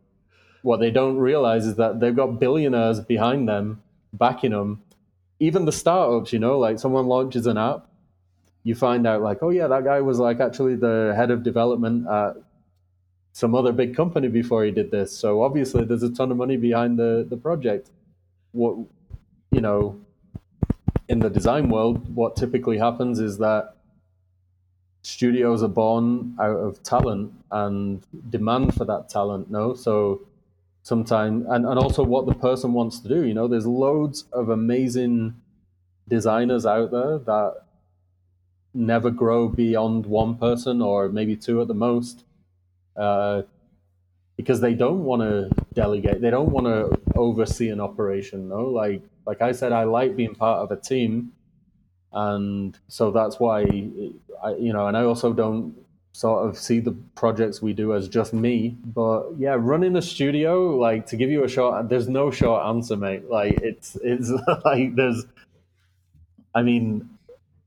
what they don't realize is that they've got billionaires behind them backing them. Even the startups, you know, like someone launches an app, you find out like, oh yeah, that guy was like actually the head of development at some other big company before he did this. So obviously, there's a ton of money behind the the project. What you know, in the design world, what typically happens is that studios are born out of talent and demand for that talent. No, so sometimes and, and also what the person wants to do. You know, there's loads of amazing designers out there that never grow beyond one person or maybe two at the most. Uh, because they don't want to delegate, they don't want to oversee an operation. No, like like I said, I like being part of a team, and so that's why I, you know, and I also don't sort of see the projects we do as just me. But yeah, running a studio, like to give you a short, there's no short answer, mate. Like it's it's *laughs* like there's, I mean,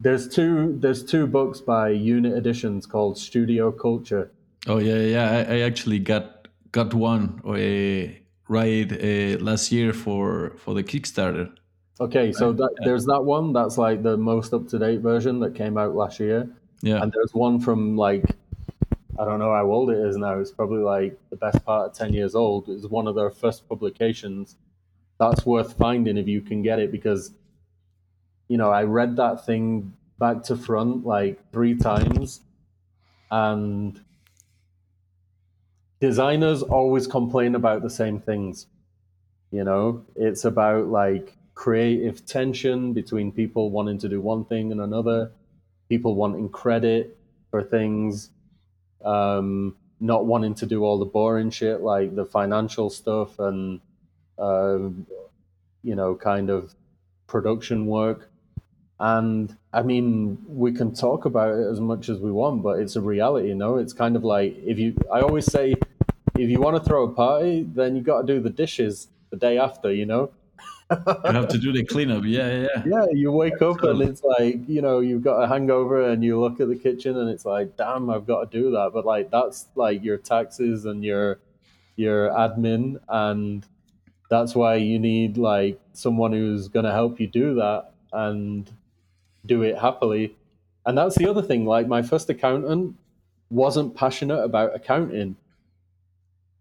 there's two there's two books by Unit Editions called Studio Culture. Oh yeah, yeah. I, I actually got got one. Uh, right uh, last year for for the Kickstarter. Okay, so that, there's that one. That's like the most up to date version that came out last year. Yeah, and there's one from like I don't know how old it is now. It's probably like the best part of ten years old. It's one of their first publications. That's worth finding if you can get it because you know I read that thing back to front like three times, and designers always complain about the same things. You know, it's about like creative tension between people wanting to do one thing and another, people wanting credit for things, um, not wanting to do all the boring shit like the financial stuff and, uh, you know, kind of production work. And I mean, we can talk about it as much as we want, but it's a reality, you know? It's kind of like if you, I always say, if you want to throw a party, then you got to do the dishes the day after, you know? you have to do the cleanup. Yeah, yeah. Yeah, you wake up cool. and it's like, you know, you've got a hangover and you look at the kitchen and it's like, damn, I've got to do that. But like that's like your taxes and your your admin and that's why you need like someone who's going to help you do that and do it happily. And that's the other thing. Like my first accountant wasn't passionate about accounting.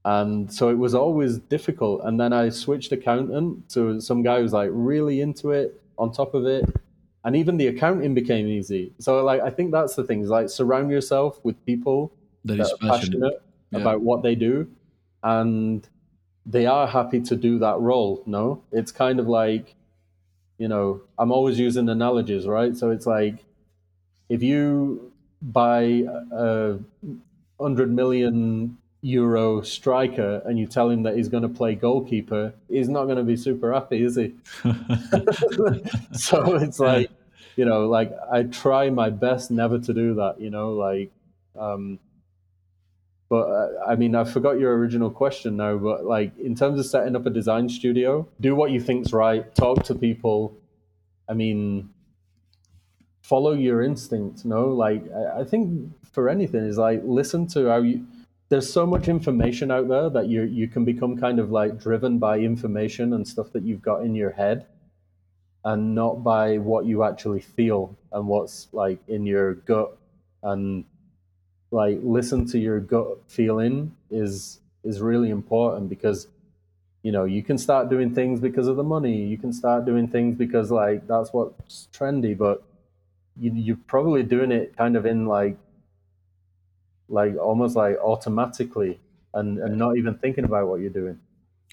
And so it was always difficult. And then I switched accountant to some guy who's like really into it, on top of it. And even the accounting became easy. So like I think that's the thing, is like surround yourself with people that, that are passionate, passionate yeah. about what they do. And they are happy to do that role. No, it's kind of like, you know, I'm always using analogies, right? So it's like if you buy a hundred million euro striker and you tell him that he's going to play goalkeeper, he's not going to be super happy, is he? *laughs* *laughs* so it's like, you know, like I try my best never to do that, you know, like, um, but uh, I mean, I forgot your original question now, but like in terms of setting up a design studio, do what you think's right, talk to people. I mean, follow your instinct, no? Like, I, I think for anything is like listen to how you, there's so much information out there that you you can become kind of like driven by information and stuff that you've got in your head and not by what you actually feel and what's like in your gut. And like listen to your gut feeling is is really important because you know you can start doing things because of the money. You can start doing things because like that's what's trendy but you, you're probably doing it kind of in like like almost like automatically and, and not even thinking about what you're doing.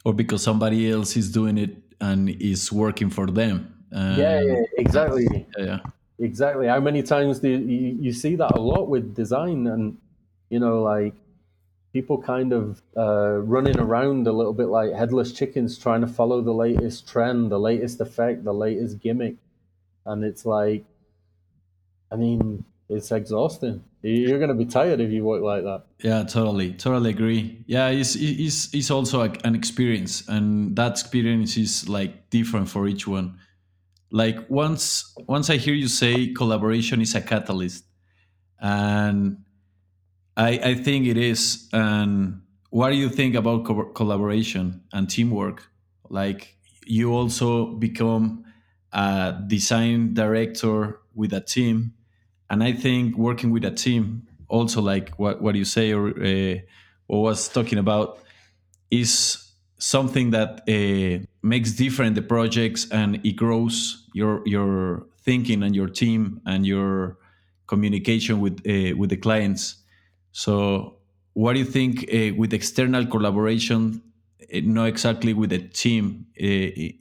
Or because somebody else is doing it and is working for them. Um, yeah, yeah, exactly. yeah, yeah. Exactly. How many times do you, you, you see that a lot with design and you know like people kind of uh, running around a little bit like headless chickens trying to follow the latest trend the latest effect the latest gimmick. And it's like i mean it's exhausting. You're going to be tired if you work like that. Yeah totally totally agree. Yeah it's it's, it's also an experience and that experience is like different for each one. Like once once i hear you say collaboration is a catalyst and i i think it is and what do you think about co- collaboration and teamwork? Like you also become a design director with a team and i think working with a team also like what, what you say or uh, or was talking about is something that uh, makes different the projects and it grows your your thinking and your team and your communication with uh, with the clients. So what do you think uh, with external collaboration uh, not exactly with the team uh,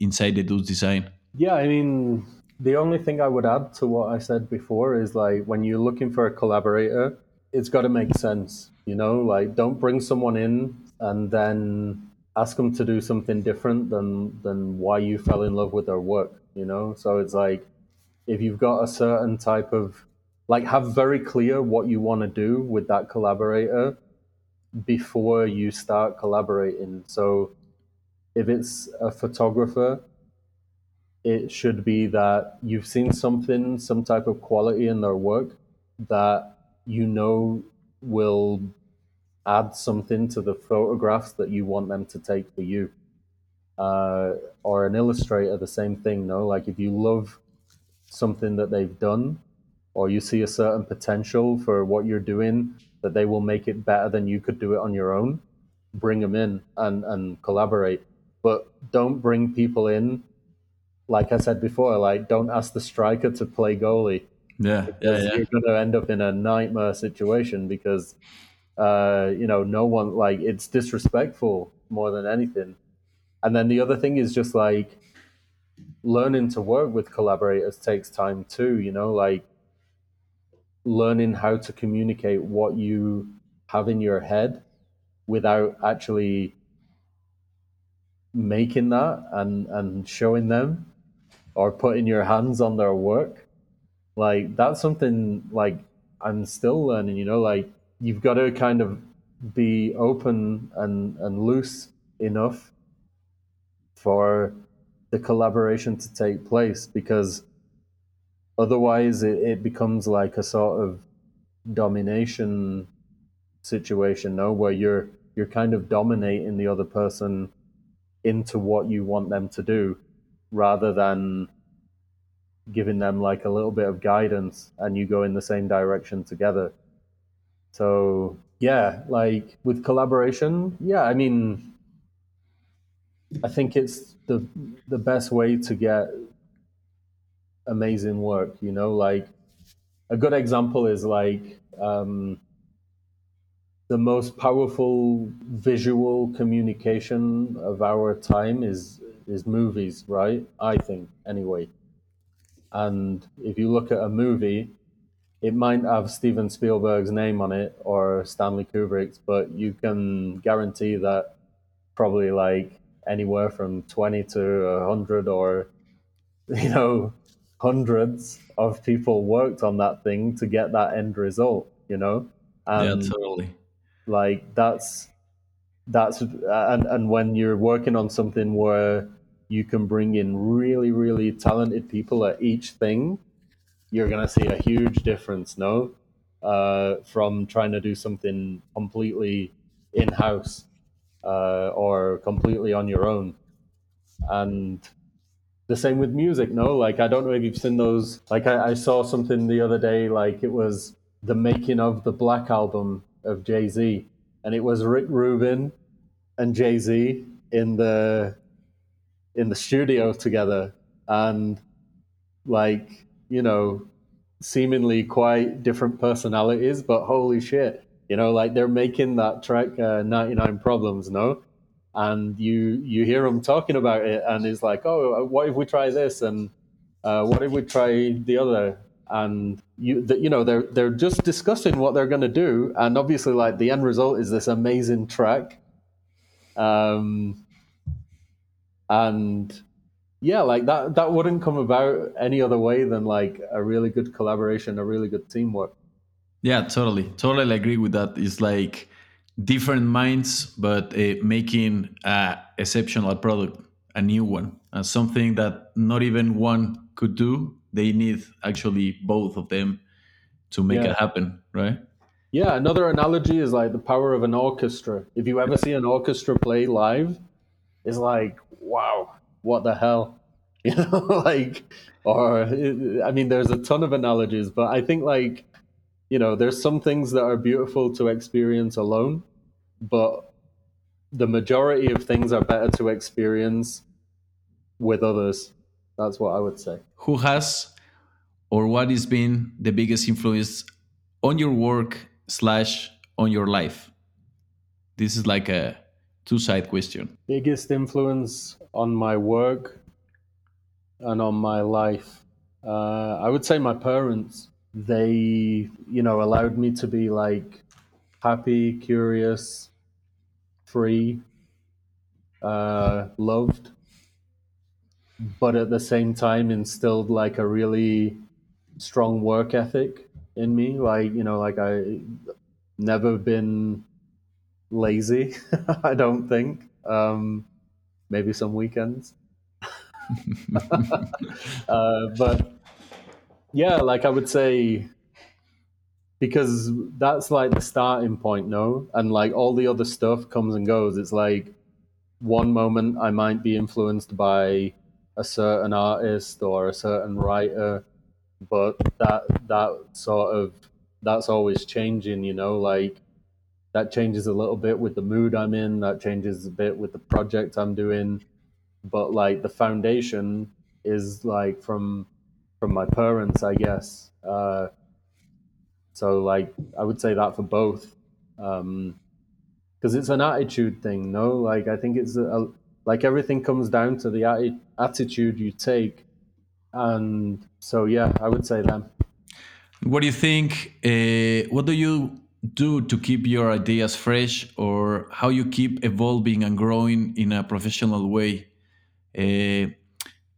inside the Deuce design? Yeah i mean the only thing I would add to what I said before is like when you're looking for a collaborator, it's got to make sense. You know, like don't bring someone in and then ask them to do something different than than why you fell in love with their work. You know, so it's like if you've got a certain type of like have very clear what you want to do with that collaborator before you start collaborating. So if it's a photographer it should be that you've seen something, some type of quality in their work that you know will add something to the photographs that you want them to take for you. Uh, or an illustrator, the same thing, no? Like if you love something that they've done, or you see a certain potential for what you're doing, that they will make it better than you could do it on your own, bring them in and, and collaborate. But don't bring people in like I said before, like don't ask the striker to play goalie. Yeah, yeah, yeah. You're going to end up in a nightmare situation because, uh, you know, no one like it's disrespectful more than anything. And then the other thing is just like learning to work with collaborators takes time too. You know, like learning how to communicate what you have in your head without actually making that and and showing them or putting your hands on their work. Like that's something like i'm still learning you know like you've got to kind of be open and and loose enough for the collaboration to take place because otherwise it, it becomes like a sort of domination situation no where you're you're kind of dominating the other person into what you want them to do rather than giving them like a little bit of guidance and you go in the same direction together. So, yeah, like with collaboration, yeah, I mean, I think it's the the best way to get amazing work, you know, like a good example is like um, the most powerful visual communication of our time is is movies, right? I think anyway. And if you look at a movie, it might have Steven Spielberg's name on it or Stanley Kubrick's, but you can guarantee that probably like anywhere from 20 to 100 or, *laughs* you know, hundreds of people worked on that thing to get that end result, you know? And yeah, totally. Like that's, that's, and, and when you're working on something where you can bring in really, really talented people at each thing, you're going to see a huge difference, no? Uh, from trying to do something completely in house uh, or completely on your own. And the same with music, no? Like, I don't know if you've seen those. Like, I, I saw something the other day, like, it was the making of the Black album of Jay Z, and it was Rick Rubin and Jay Z in the in the studio together, and like you know, seemingly quite different personalities, but holy shit, you know, like they're making that track uh, 99 Problems, no? And you you hear them talking about it, and it's like, oh, what if we try this, and uh, what if we try the other? And you the, you know they're they're just discussing what they're going to do, and obviously, like the end result is this amazing track. Um, and yeah, like that that wouldn't come about any other way than like a really good collaboration, a really good teamwork. Yeah, totally, totally agree with that. It's like different minds, but uh, making a exceptional product, a new one, and something that not even one could do. They need actually both of them to make yeah. it happen, right? Yeah, another analogy is like the power of an orchestra. If you ever see an orchestra play live, it's like, wow, what the hell? *laughs* You know, *laughs* like, or I mean, there's a ton of analogies, but I think like, you know, there's some things that are beautiful to experience alone, but the majority of things are better to experience with others. That's what I would say. Who has or what has been the biggest influence on your work slash on your life? This is like a two side question. Biggest influence on my work and on my life. Uh, I would say my parents. They, you know, allowed me to be like happy, curious, free, uh, loved, but at the same time instilled like a really strong work ethic in me. Like, you know, like I never been lazy. *laughs* I don't think. Um, maybe some weekends. *laughs* uh, but yeah, like I would say, because that's like the starting point, no? And like all the other stuff comes and goes. It's like one moment I might be influenced by a certain artist or a certain writer, but that that sort of that's always changing, you know, like that changes a little bit with the mood I'm in, that changes a bit with the project I'm doing. But like the foundation is like from from my parents, I guess. Uh, so like I would say that for both. Um, because it's an attitude thing, no? Like I think it's a, like everything comes down to the atti- attitude you take, and so yeah, I would say them. What do you think? Uh, what do you do to keep your ideas fresh or how you keep evolving and growing in a professional way. Uh,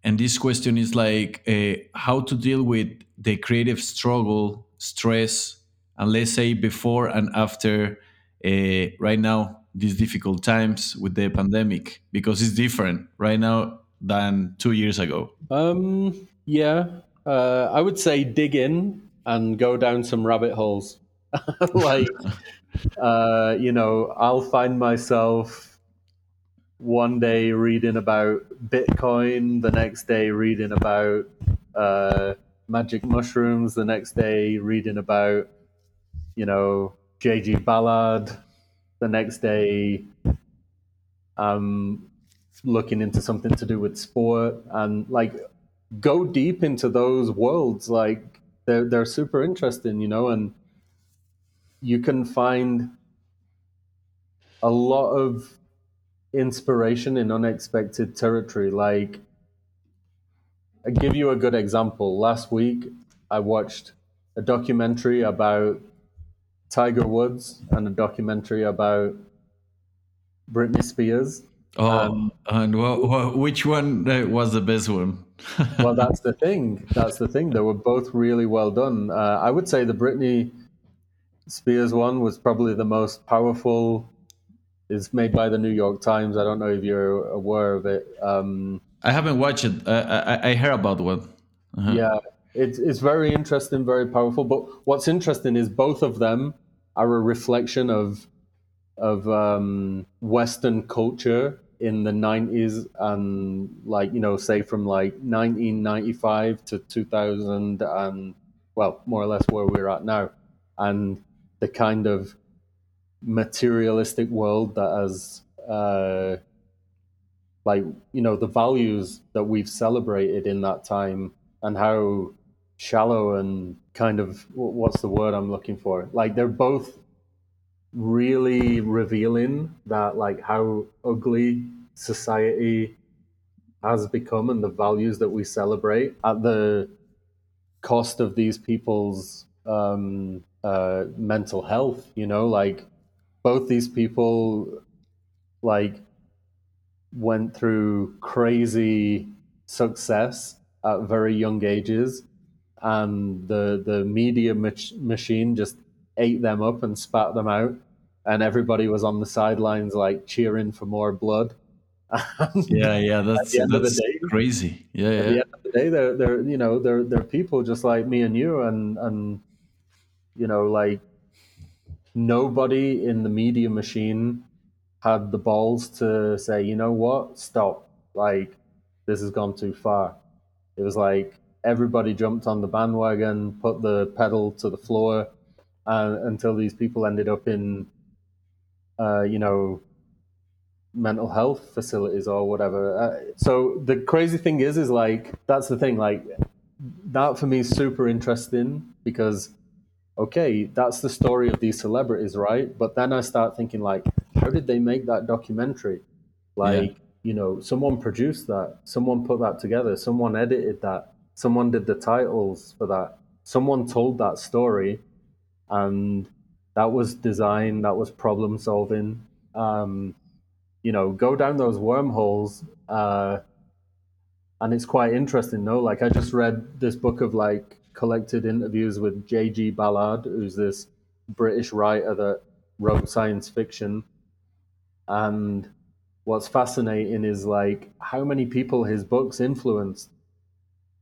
and this question is like uh, how to deal with the creative struggle stress and let's say before and after uh, right now these difficult times with the pandemic because it's different right now than two years ago. Um yeah uh, i would say dig in and go down some rabbit holes *laughs* like, uh, you know, I'll find myself one day reading about Bitcoin, the next day reading about uh, magic mushrooms, the next day reading about, you know, JG Ballard, the next day um, looking into something to do with sport and like go deep into those worlds. Like they're, they're super interesting, you know, and you can find a lot of inspiration in unexpected territory. Like, I give you a good example. Last week, I watched a documentary about Tiger Woods and a documentary about Britney Spears. Oh, um, and which one uh, was the best one? well, that's the *laughs* thing. That's the thing. They were both really well done. Uh, I would say the Britney Spears one was probably the most powerful. Is made by the New York Times. I don't know if you're aware of it. Um, I haven't watched it. I, I, I heard about one. Uh-huh. Yeah, it's it's very interesting, very powerful. But what's interesting is both of them are a reflection of of um, Western culture in the 90s and like you know say from like 1995 to 2000 and well more or less where we're at now and the kind of materialistic world that has uh, like you know the values that we've celebrated in that time and how shallow and kind of what's the word I'm looking for? Like they're both really revealing that like how ugly society has become and the values that we celebrate at the cost of these people's um, uh, mental health you know like both these people like went through crazy success at very young ages and the the media mach- machine just ate them up and spat them out and everybody was on the sidelines like cheering for more blood. *laughs* Yeah yeah that's, that's day, crazy. Yeah, at the end of the day they're, they're you know they're, they're people just like me and you and and you know like nobody in the media machine had the balls to say, you know what, stop. Like, this has gone too far. It was like everybody jumped on the bandwagon, put the pedal to the floor, uh, until these people ended up in, uh, you know, mental health facilities or whatever. Uh, so the crazy thing is, is like that's the thing. Like that for me is super interesting because okay, that's the story of these celebrities, right? But then I start thinking like, how did they make that documentary? Like, yeah. you know, someone produced that, someone put that together, someone edited that, someone did the titles for that, someone told that story, and that was design, that was problem solving. Um, you know, go down those wormholes. Uh, and it's quite interesting, no? Like I just read this book of like collected interviews with J.G. Ballard, who's this British writer that wrote science fiction. And what's fascinating is like how many people his books influenced.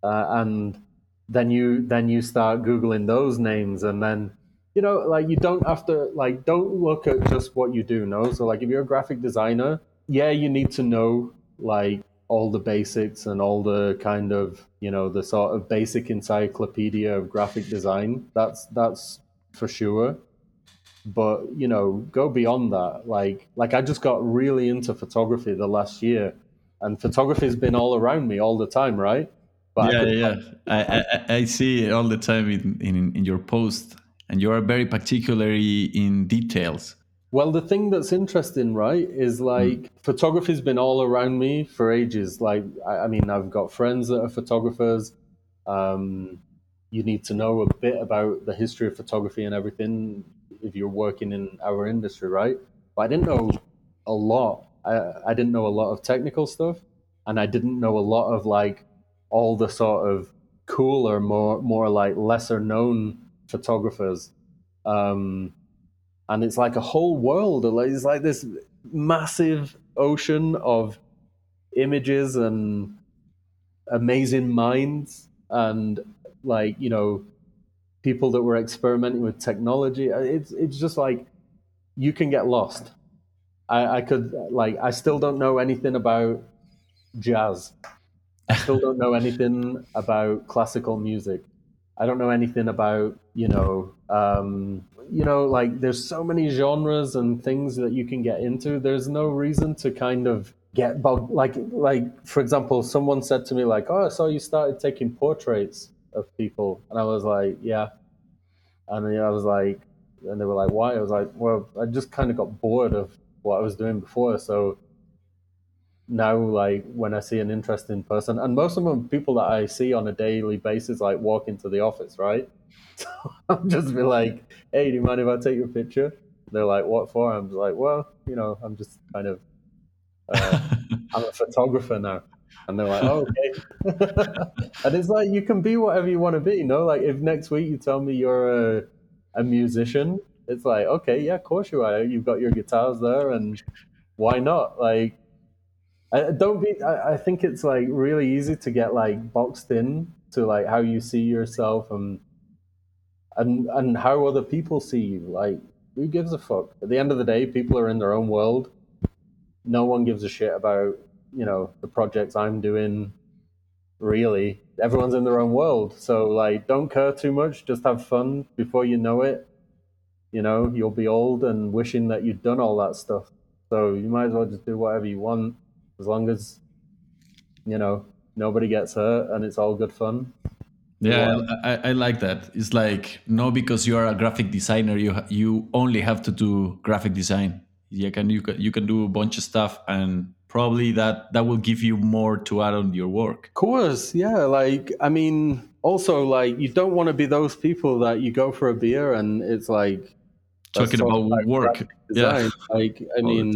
Uh, and then you then you start googling those names and then you know like you don't have to like don't look at just what you do know so like if you're a graphic designer yeah you need to know like all the basics and all the kind of you know the sort of basic encyclopedia of graphic design. That's that's for sure. But you know go beyond that. Like like i just got really into photography the last year and photography's been all around me all the time right? But yeah I yeah. I, I, I see it all the time in, in in your post and you are very particularly in details well, the thing that's interesting, right, is like mm. photography's been all around me for ages. Like, I, I mean, I've got friends that are photographers. Um, you need to know a bit about the history of photography and everything if you're working in our industry, right? But I didn't know a lot. I, I didn't know a lot of technical stuff, and I didn't know a lot of like all the sort of cooler, more more like lesser known photographers. Um, and it's like a whole world. It's like this massive ocean of images and amazing minds and like you know people that were experimenting with technology. It's it's just like you can get lost. I, I could like I still don't know anything about jazz. I still don't know anything about classical music. I don't know anything about you know um, you know, like there's so many genres and things that you can get into. There's no reason to kind of get bogged. Like, like for example, someone said to me like, "Oh, I saw you started taking portraits of people," and I was like, "Yeah," and I was like, and they were like, "Why?" I was like, "Well, I just kind of got bored of what I was doing before, so." Now, like when I see an interesting person, and most of them people that I see on a daily basis, like walk into the office, right? *laughs* So I'll just be like, hey, do you mind if I take your picture? They're like, what for? I'm like, well, you know, I'm just kind of, uh, *laughs* I'm a photographer now. And they're like, oh, okay. *laughs* and it's like, you can be whatever you want to be, you know? Like, if next week you tell me you're a, a musician, it's like, okay, yeah, of course you are. You've got your guitars there, and why not? Like, I, don't be, I, I think it's like really easy to get like boxed in to like how you see yourself and and and how other people see you. Like, who gives a fuck? At the end of the day, people are in their own world. No one gives a shit about you know the projects I'm doing. Really, everyone's in their own world. So like, don't care too much. Just have fun. Before you know it, You know, you'll be old and wishing that you'd done all that stuff. So you might as well just do whatever you want, as long as you know nobody gets hurt and it's all good fun. Yeah, I, I like that. It's like no, because you are a graphic designer, you you only have to do graphic design. You can you can you can do a bunch of stuff, and probably that that will give you more to add on your work. Of course, yeah. Like I mean, also like you don't want to be those people that you go for a beer and it's like talking about like work. Yeah, like I *laughs* mean,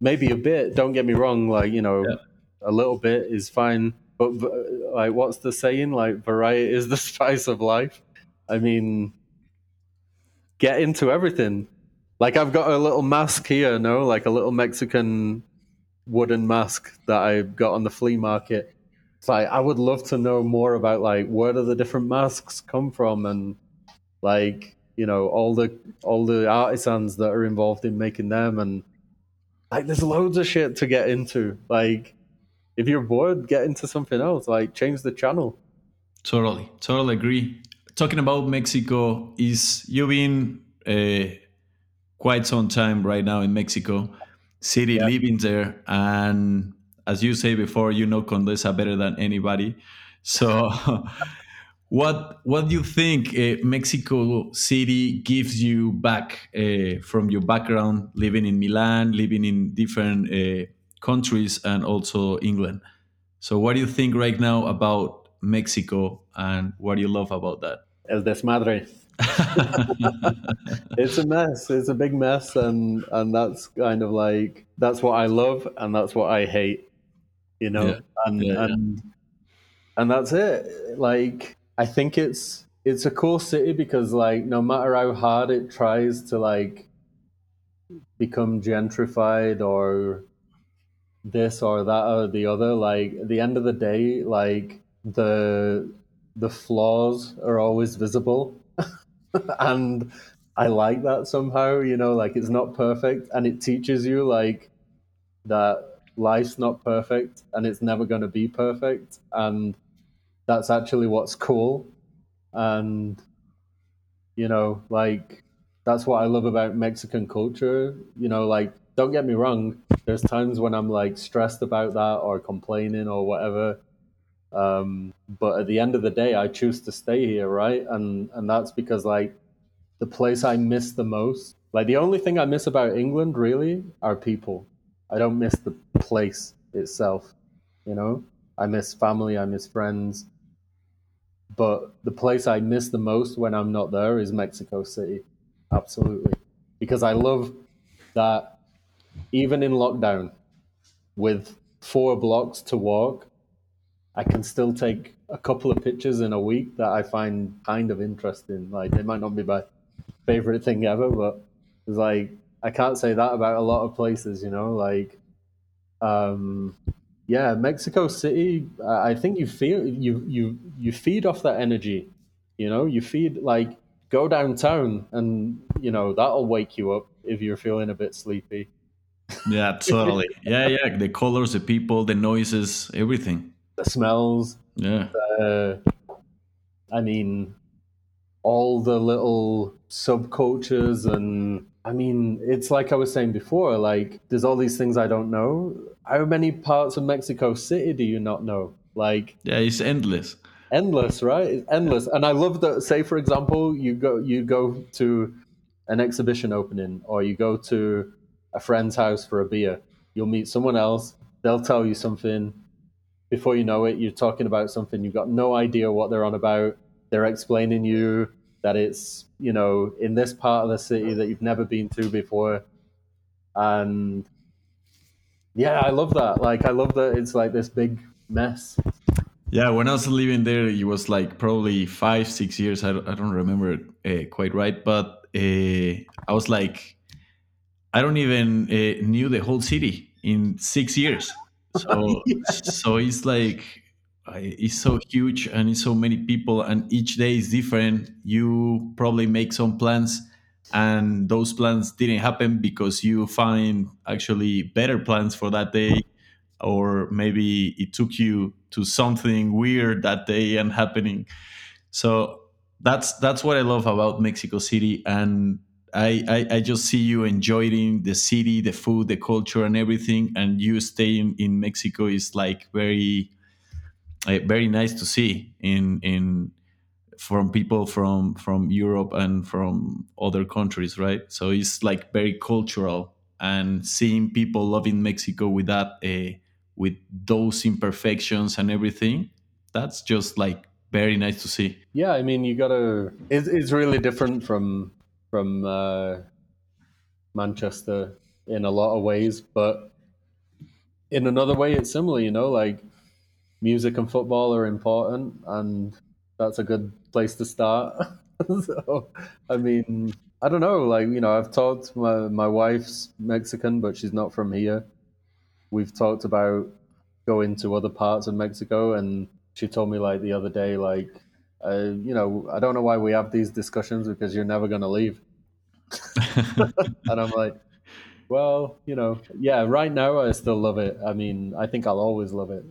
maybe a bit. Don't get me wrong. Like you know, yeah. a little bit is fine but like, what's the saying? Like, variety is the *laughs* spice of life. I mean, get into everything. Like, I've got a little mask here, no, like a little Mexican wooden mask that I got on the flea market. It's like I would love to know more about like where do the different masks come from and like you know all the all the artisans that are involved in making them and like there's loads of shit to get into like if you're bored, get into something else. Like change the channel. Totally, totally agree. Talking about Mexico, is you've been uh, quite some time right now in Mexico City, yeah. living there, and as you say before, you know Condesa better than anybody. So, *laughs* what what do you think uh, Mexico City gives you back uh, from your background, living in Milan, living in different uh, countries and also England. So, what do you think right now about Mexico and what do you love about that? El desmadre. *laughs* it's a mess. It's a big mess, and and that's kind of like that's what I love, and that's what I hate. You know, yeah. and yeah, and yeah. and that's it. Like I think it's it's a cool city because like no matter how hard it tries to like become gentrified or this or that or the other. Like at the end of the day, like the the flaws are always visible, *laughs* and I like that somehow. You know, like it's not perfect, and it teaches you like that life's not perfect, and it's never going to be perfect, and that's actually what's cool, and you know, like that's what I love about Mexican culture. You know, like don't get me wrong, there's times when I'm like stressed about that or complaining or whatever. Um, but at the end of the day, I choose to stay here, right? And and that's because like the place I miss the most, like the only thing I miss about England really are people. I don't miss the place itself, you know. I miss family, I miss friends. But the place I miss the most when I'm not there is Mexico City. Absolutely. Because I love that even in lockdown, with four blocks to walk, I can still take a couple of pictures in a week that I find kind of interesting. Like it might not be my favorite thing ever, but it's like I can't say that about a lot of places, you know. Like, um, yeah, Mexico City. I think you feel you you you feed off that energy. You know, you feed like go downtown, and you know that'll wake you up if you're feeling a bit sleepy yeah, *laughs* totally. Yeah, yeah. The colors, the people, the noises, everything. The smells. Yeah. The, I mean, all the little subcultures and I mean, it's like I was saying before, like there's all these things I don't know. How many parts of Mexico City do you not know? Like Yeah, it's endless. Endless, right? It's endless. And I love that say for example, you go you go to an exhibition opening or you go to a friend's house for a beer. You'll meet someone else, they'll tell you something. Before you know it, you're talking about something you've got no idea what they're on about. They're explaining you that it's, you know, in this part of the city that you've never been to before. And yeah, I love that. Like, I love that it's like this big mess. Yeah, when I was living there, it was like probably five, six years. I don't, I don't remember uh, quite right, but uh, I was like I don't even uh, knew the whole city in six years. So *laughs* yeah. so it's like it's so huge and it's so many people and each day is different. You probably make some plans and those plans didn't happen because you find actually better plans for that day or maybe it took you to something weird that day and happening so that's that's what I love about Mexico City, and I, I, I just see you enjoying the city, the food, the culture, and everything. And you staying in Mexico is like very, uh, very nice to see in in from people from from Europe and from other countries, right? So it's like very cultural, and seeing people loving Mexico with that, uh, with those imperfections and everything, that's just like very nice to see. Yeah, I mean, you gotta. It's, it's really different from from uh, Manchester in a lot of ways, but in another way, it's similar. You know, like music and football are important, and that's a good place to start. *laughs* so, I mean, I don't know. Like, you know, I've talked. My my wife's Mexican, but she's not from here. We've talked about going to other parts of Mexico, and she told me like the other day, like, uh, you know, I don't know why we have these discussions because you're never going to leave. *laughs* and I'm like, well, you know, yeah, right now I still love it. I mean, I think I'll always love it.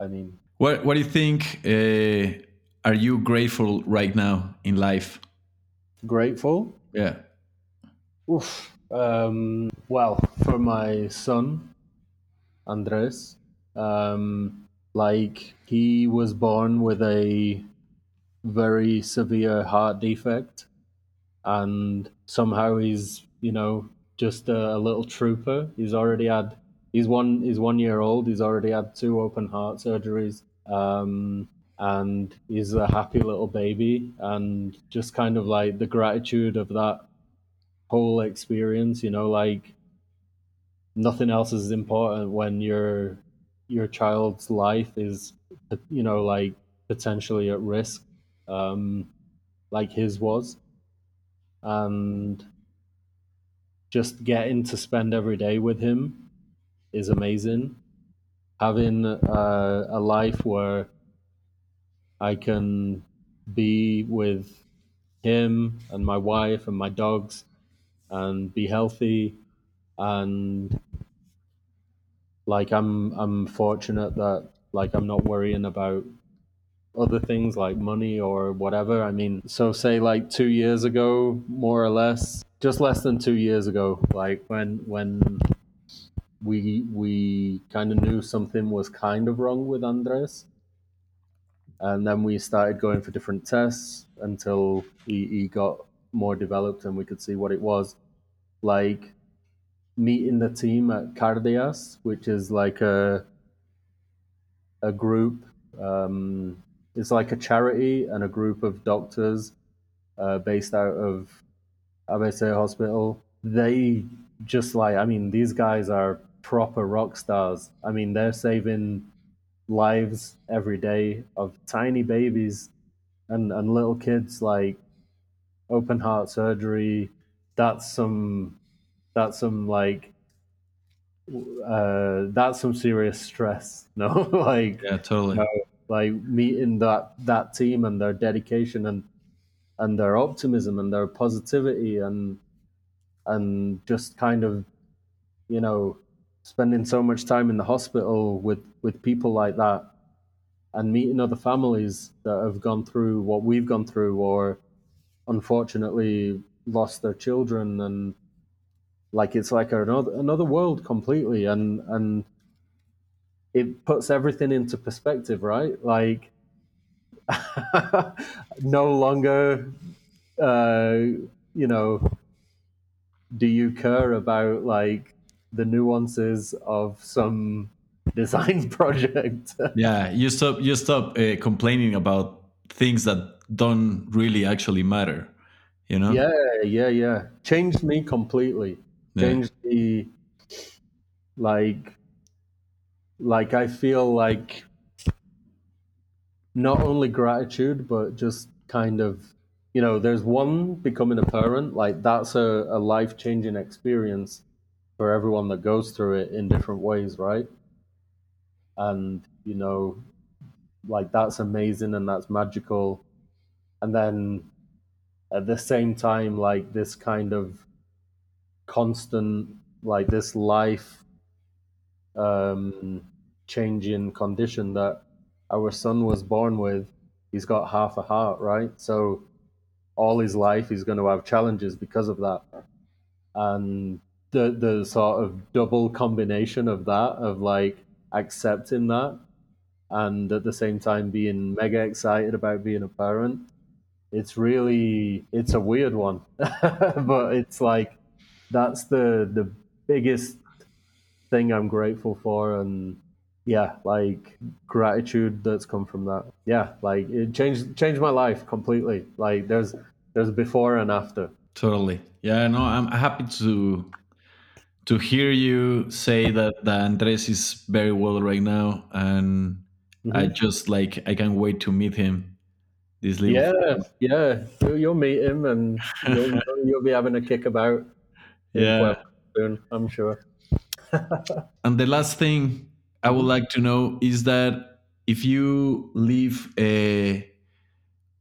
I mean, what what do you think? Uh, are you grateful right now in life? Grateful? Yeah. Oof. Um, well, for my son, Andres, um, like he was born with a very severe heart defect, and somehow he's you know just a, a little trooper. He's already had he's one he's one year old. He's already had two open heart surgeries. Um, and he's a happy little baby and just kind of like the gratitude of that whole experience you know like nothing else is important when your your child's life is you know like potentially at risk um like his was. And just getting to spend every day with him is amazing. Having uh, a life where I can be with him and my wife and my dogs and be healthy and like I'm I'm fortunate that like I'm not worrying about other things like money or whatever. I mean, so say like 2 years ago more or less, just less than 2 years ago, like when when we we kind of knew something was kind of wrong with Andres and then we started going for different tests until he, he got more developed and we could see what it was like meeting the team at cardias which is like a a group um, it's like a charity and a group of doctors uh, based out of abc hospital. They just like i mean these guys are proper rock stars. I mean they're saving lives every day of tiny babies and, and little kids like open heart surgery. That's some that's some like uh that's some serious stress *laughs* no? Like yeah totally. you know, like meeting that that team and their dedication and and their optimism and their positivity and and just kind of you know spending so much time in the hospital with with people like that and meeting other families that have gone through what we've gone through or unfortunately lost their children and like it's like another another world completely and and it puts everything into perspective right like *laughs* no longer uh you know do you care about like the nuances of some design *laughs* project. yeah, you stop you stop uh, complaining about things that don't really actually matter. You know? Yeah, yeah, yeah. Changed me completely. Changed yeah. me like like I feel like not only gratitude but just kind of you know there's one becoming a parent like that's a, a life-changing experience for everyone that goes through it in different ways, right? And you know, like that's amazing and that's magical. And then at the same time, like this kind of constant, like this life um, changing condition that our son was born with. He's got half a heart, right? So all his life he's going to have challenges because of that. And the the sort of double combination of that of like accepting that and at the same time being mega excited about being a parent it's really it's a weird one *laughs* but it's like that's the the biggest thing i'm grateful for and yeah like gratitude that's come from that. Yeah like it changed changed my life completely. Like there's there's before and after. Totally. Yeah no i'm happy to to hear you say that, that andres is very well right now and mm-hmm. i just like i can't wait to meet him this little yeah yeah. You'll meet him and you'll, *laughs* you'll be having a kick about yeah. Soon i'm sure *laughs* and the last thing I would like to know is that if you live uh,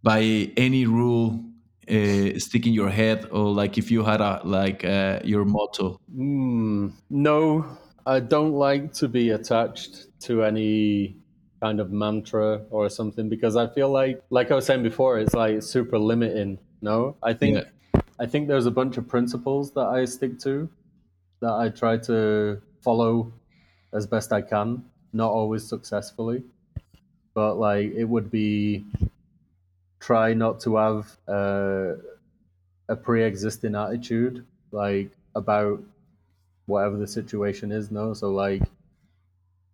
by any rule uh, stick in your head, or like if you had a like uh, your motto. Mm, no, I don't like to be attached to any kind of mantra or something because I feel like, like I was saying before, it's like super limiting. No, I think yeah. I think there's a bunch of principles that I stick to that I try to follow as best I can, not always successfully. But like it would be try not to have uh, a pre-existing attitude like about whatever the situation is. No, so like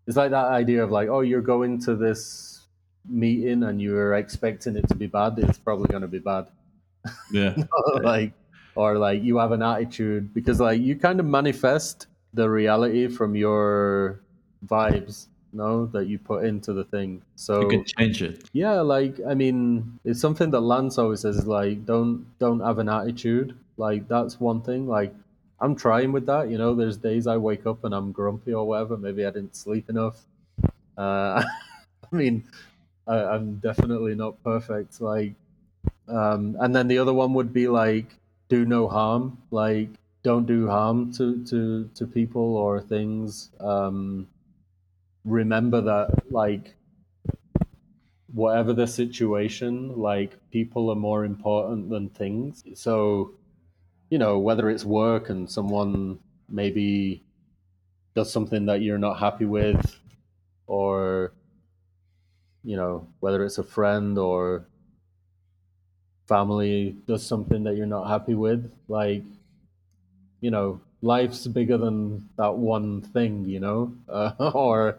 it's like that idea of like, oh, you're going to this meeting and you're expecting it to be bad. It's probably going to be bad. Yeah, *laughs* like or like you have an attitude because like you kind of manifest the reality from your vibes no that you put into the thing. So you can change it. Yeah like i mean it's something that lance always says like don't don't have an attitude. Like that's one thing. Like i'm trying with that you know? There's days i wake up and i'm grumpy or whatever. Maybe i didn't sleep enough. Uh *laughs* i mean I, i'm definitely not perfect like um and then the other one would be like do no harm like don't do harm to to to people or things um remember that like whatever the situation like people are more important than things. So you know whether it's work and someone maybe does something that you're not happy with or you know whether it's a friend or family does something that you're not happy with like you know life's bigger than that one thing you know *laughs* uh, or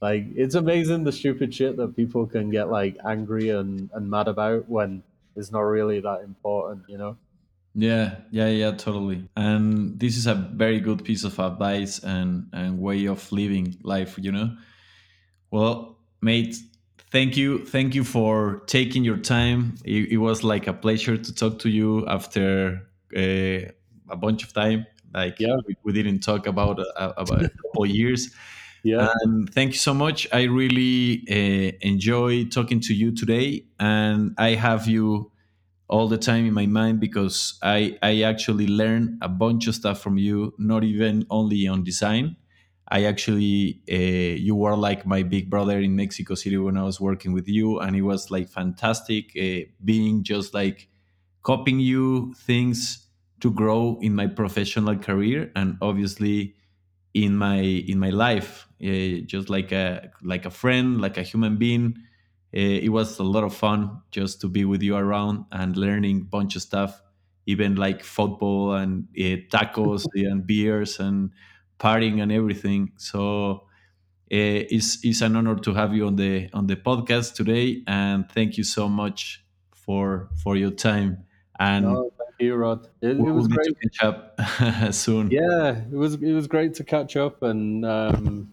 like it's amazing the stupid shit that people can get like angry and, and mad about when it's not really that important, you know? Yeah, yeah, yeah, totally. And this is a very good piece of advice and, and way of living life, you know? Well, mate, thank you. Thank you for taking your time. It, it was like a pleasure to talk to you after uh, a bunch of time. Like yeah. we, we didn't talk about uh, about a couple years. *laughs* Yeah. And thank you so much. I really uh, enjoy talking to you today. And I have you all the time in my mind because I, I actually learn a bunch of stuff from you, not even only on design. I actually, uh, you were like my big brother in Mexico City when I was working with you. And it was like fantastic uh, being just like copying you things to grow in my professional career. And obviously, in my in my life uh, just like a like a friend like a human being uh, it was a lot of fun just to be with you around and learning a bunch of stuff even like football and uh, tacos *laughs* and beers and partying and everything so it's, it's an honor to have you on the on the podcast today and thank you so much for for your time and no, you, Rod. It, we'll it was great to catch up *laughs* soon. Yeah, it was it was great to catch up, and um,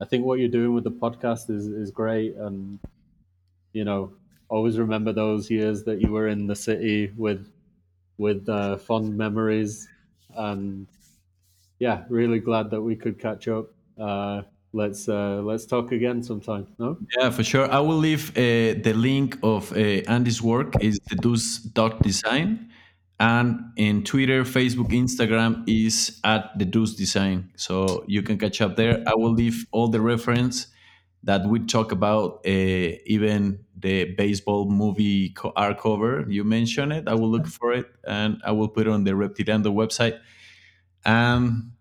I think what you're doing with the podcast is is great, and you know, always remember those years that you were in the city with with uh, fond memories, and yeah, really glad that we could catch up. Uh, let's uh, let's talk again sometime. No? Yeah, for sure. I will leave uh, the link of uh, Andy's work is the Design, and in Twitter, Facebook, Instagram is at the Deuce Design. So you can catch up there. I will leave all the reference that we talk about uh, even the baseball movie art cover. You mentioned it. I will look for it and I will put it on the Reptiliando website. And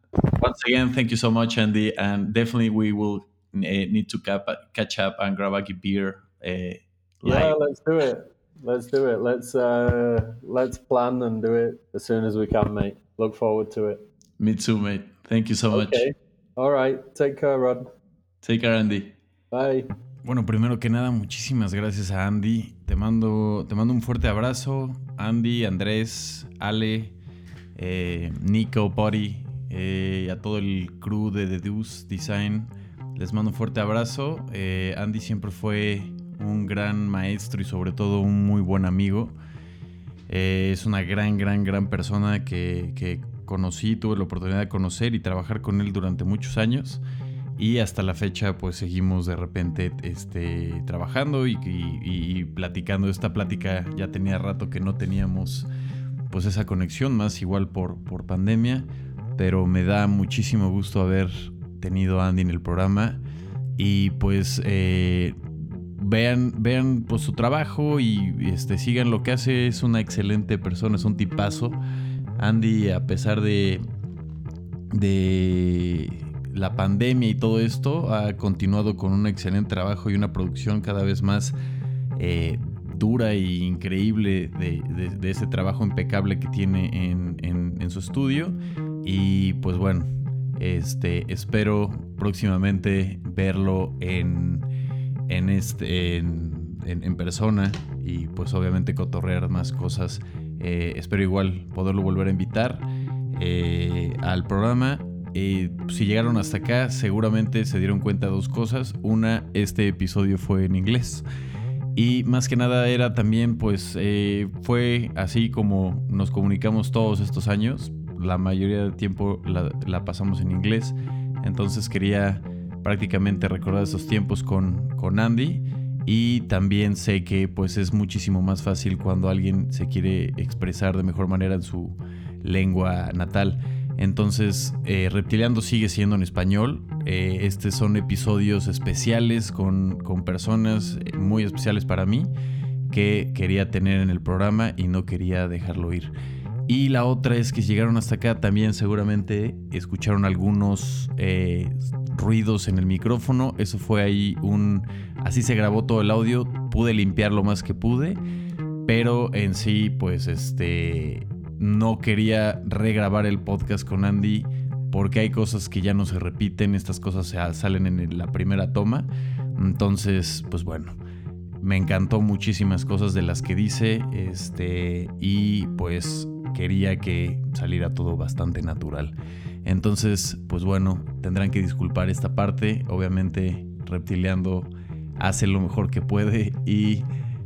once again, thank you so much, Andy. And definitely, we will uh, need to cap- catch up and grab a beer. Uh, yeah, let's do it. Let's do it. Let's uh, let's plan and do it as soon as we can, mate. Look forward to it. Me too, mate. Thank you so okay. much. All right. Take care, Rod. Take care, Andy. Bye. Bueno, primero que nada, muchísimas gracias a Andy. Te mando, te mando un fuerte abrazo. Andy, Andrés, Ale, eh, Nico, Potty, eh, a todo el crew de The Deuce Design. Les mando un fuerte abrazo. Eh, Andy siempre fue un gran maestro y sobre todo un muy buen amigo. Eh, es una gran, gran, gran persona que, que conocí, tuve la oportunidad de conocer y trabajar con él durante muchos años. Y hasta la fecha pues seguimos de repente este, trabajando y, y, platicando. Esta plática ya tenía rato que no teníamos pues esa conexión, más igual por, por pandemia. Pero me da muchísimo gusto haber tenido a Andy en el programa. Y pues eh, vean, vean pues, su trabajo y este, sigan lo que hace. Es una excelente persona, es un tipazo. Andy, a pesar de, de la pandemia y todo esto, ha continuado con un excelente trabajo y una producción cada vez más eh, dura e increíble de, ese trabajo impecable que tiene en, su estudio. Y pues bueno, este, espero próximamente verlo en, en, este, en persona y pues obviamente cotorrear más cosas. Eh, espero igual poderlo volver a invitar eh, al programa eh, si llegaron hasta acá, seguramente se dieron cuenta de dos cosas. Una, este episodio fue en inglés. Y más que nada era también, pues, eh, fue así como nos comunicamos todos estos años. La mayoría del tiempo la, la pasamos en inglés. Entonces quería prácticamente recordar esos tiempos con, con Andy. Y también sé que pues es muchísimo más fácil cuando alguien se quiere expresar de mejor manera en su lengua natal. Entonces, eh, Reptiliando sigue siendo en español. Eh, estos son episodios especiales con, con, personas muy especiales para mí que quería tener en el programa y no quería dejarlo ir. Y la otra es que llegaron hasta acá también seguramente escucharon algunos eh, ruidos en el micrófono. Eso fue ahí un... Así se grabó todo el audio. Pude limpiar lo más que pude. Pero en sí, pues este no quería regrabar el podcast con Andy porque hay cosas que ya no se repiten, estas cosas se salen en la primera toma. Entonces, pues bueno, me encantó muchísimas cosas de las que dice, este, y pues quería que saliera todo bastante natural. Entonces, pues bueno, tendrán que disculpar esta parte. Obviamente, Reptiliando hace lo mejor que puede y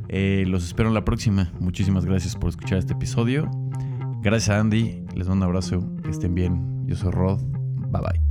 eh, los espero en la próxima. Muchísimas gracias por escuchar este episodio. Gracias Andy, les mando un abrazo, que estén bien. Yo soy Rod, bye bye.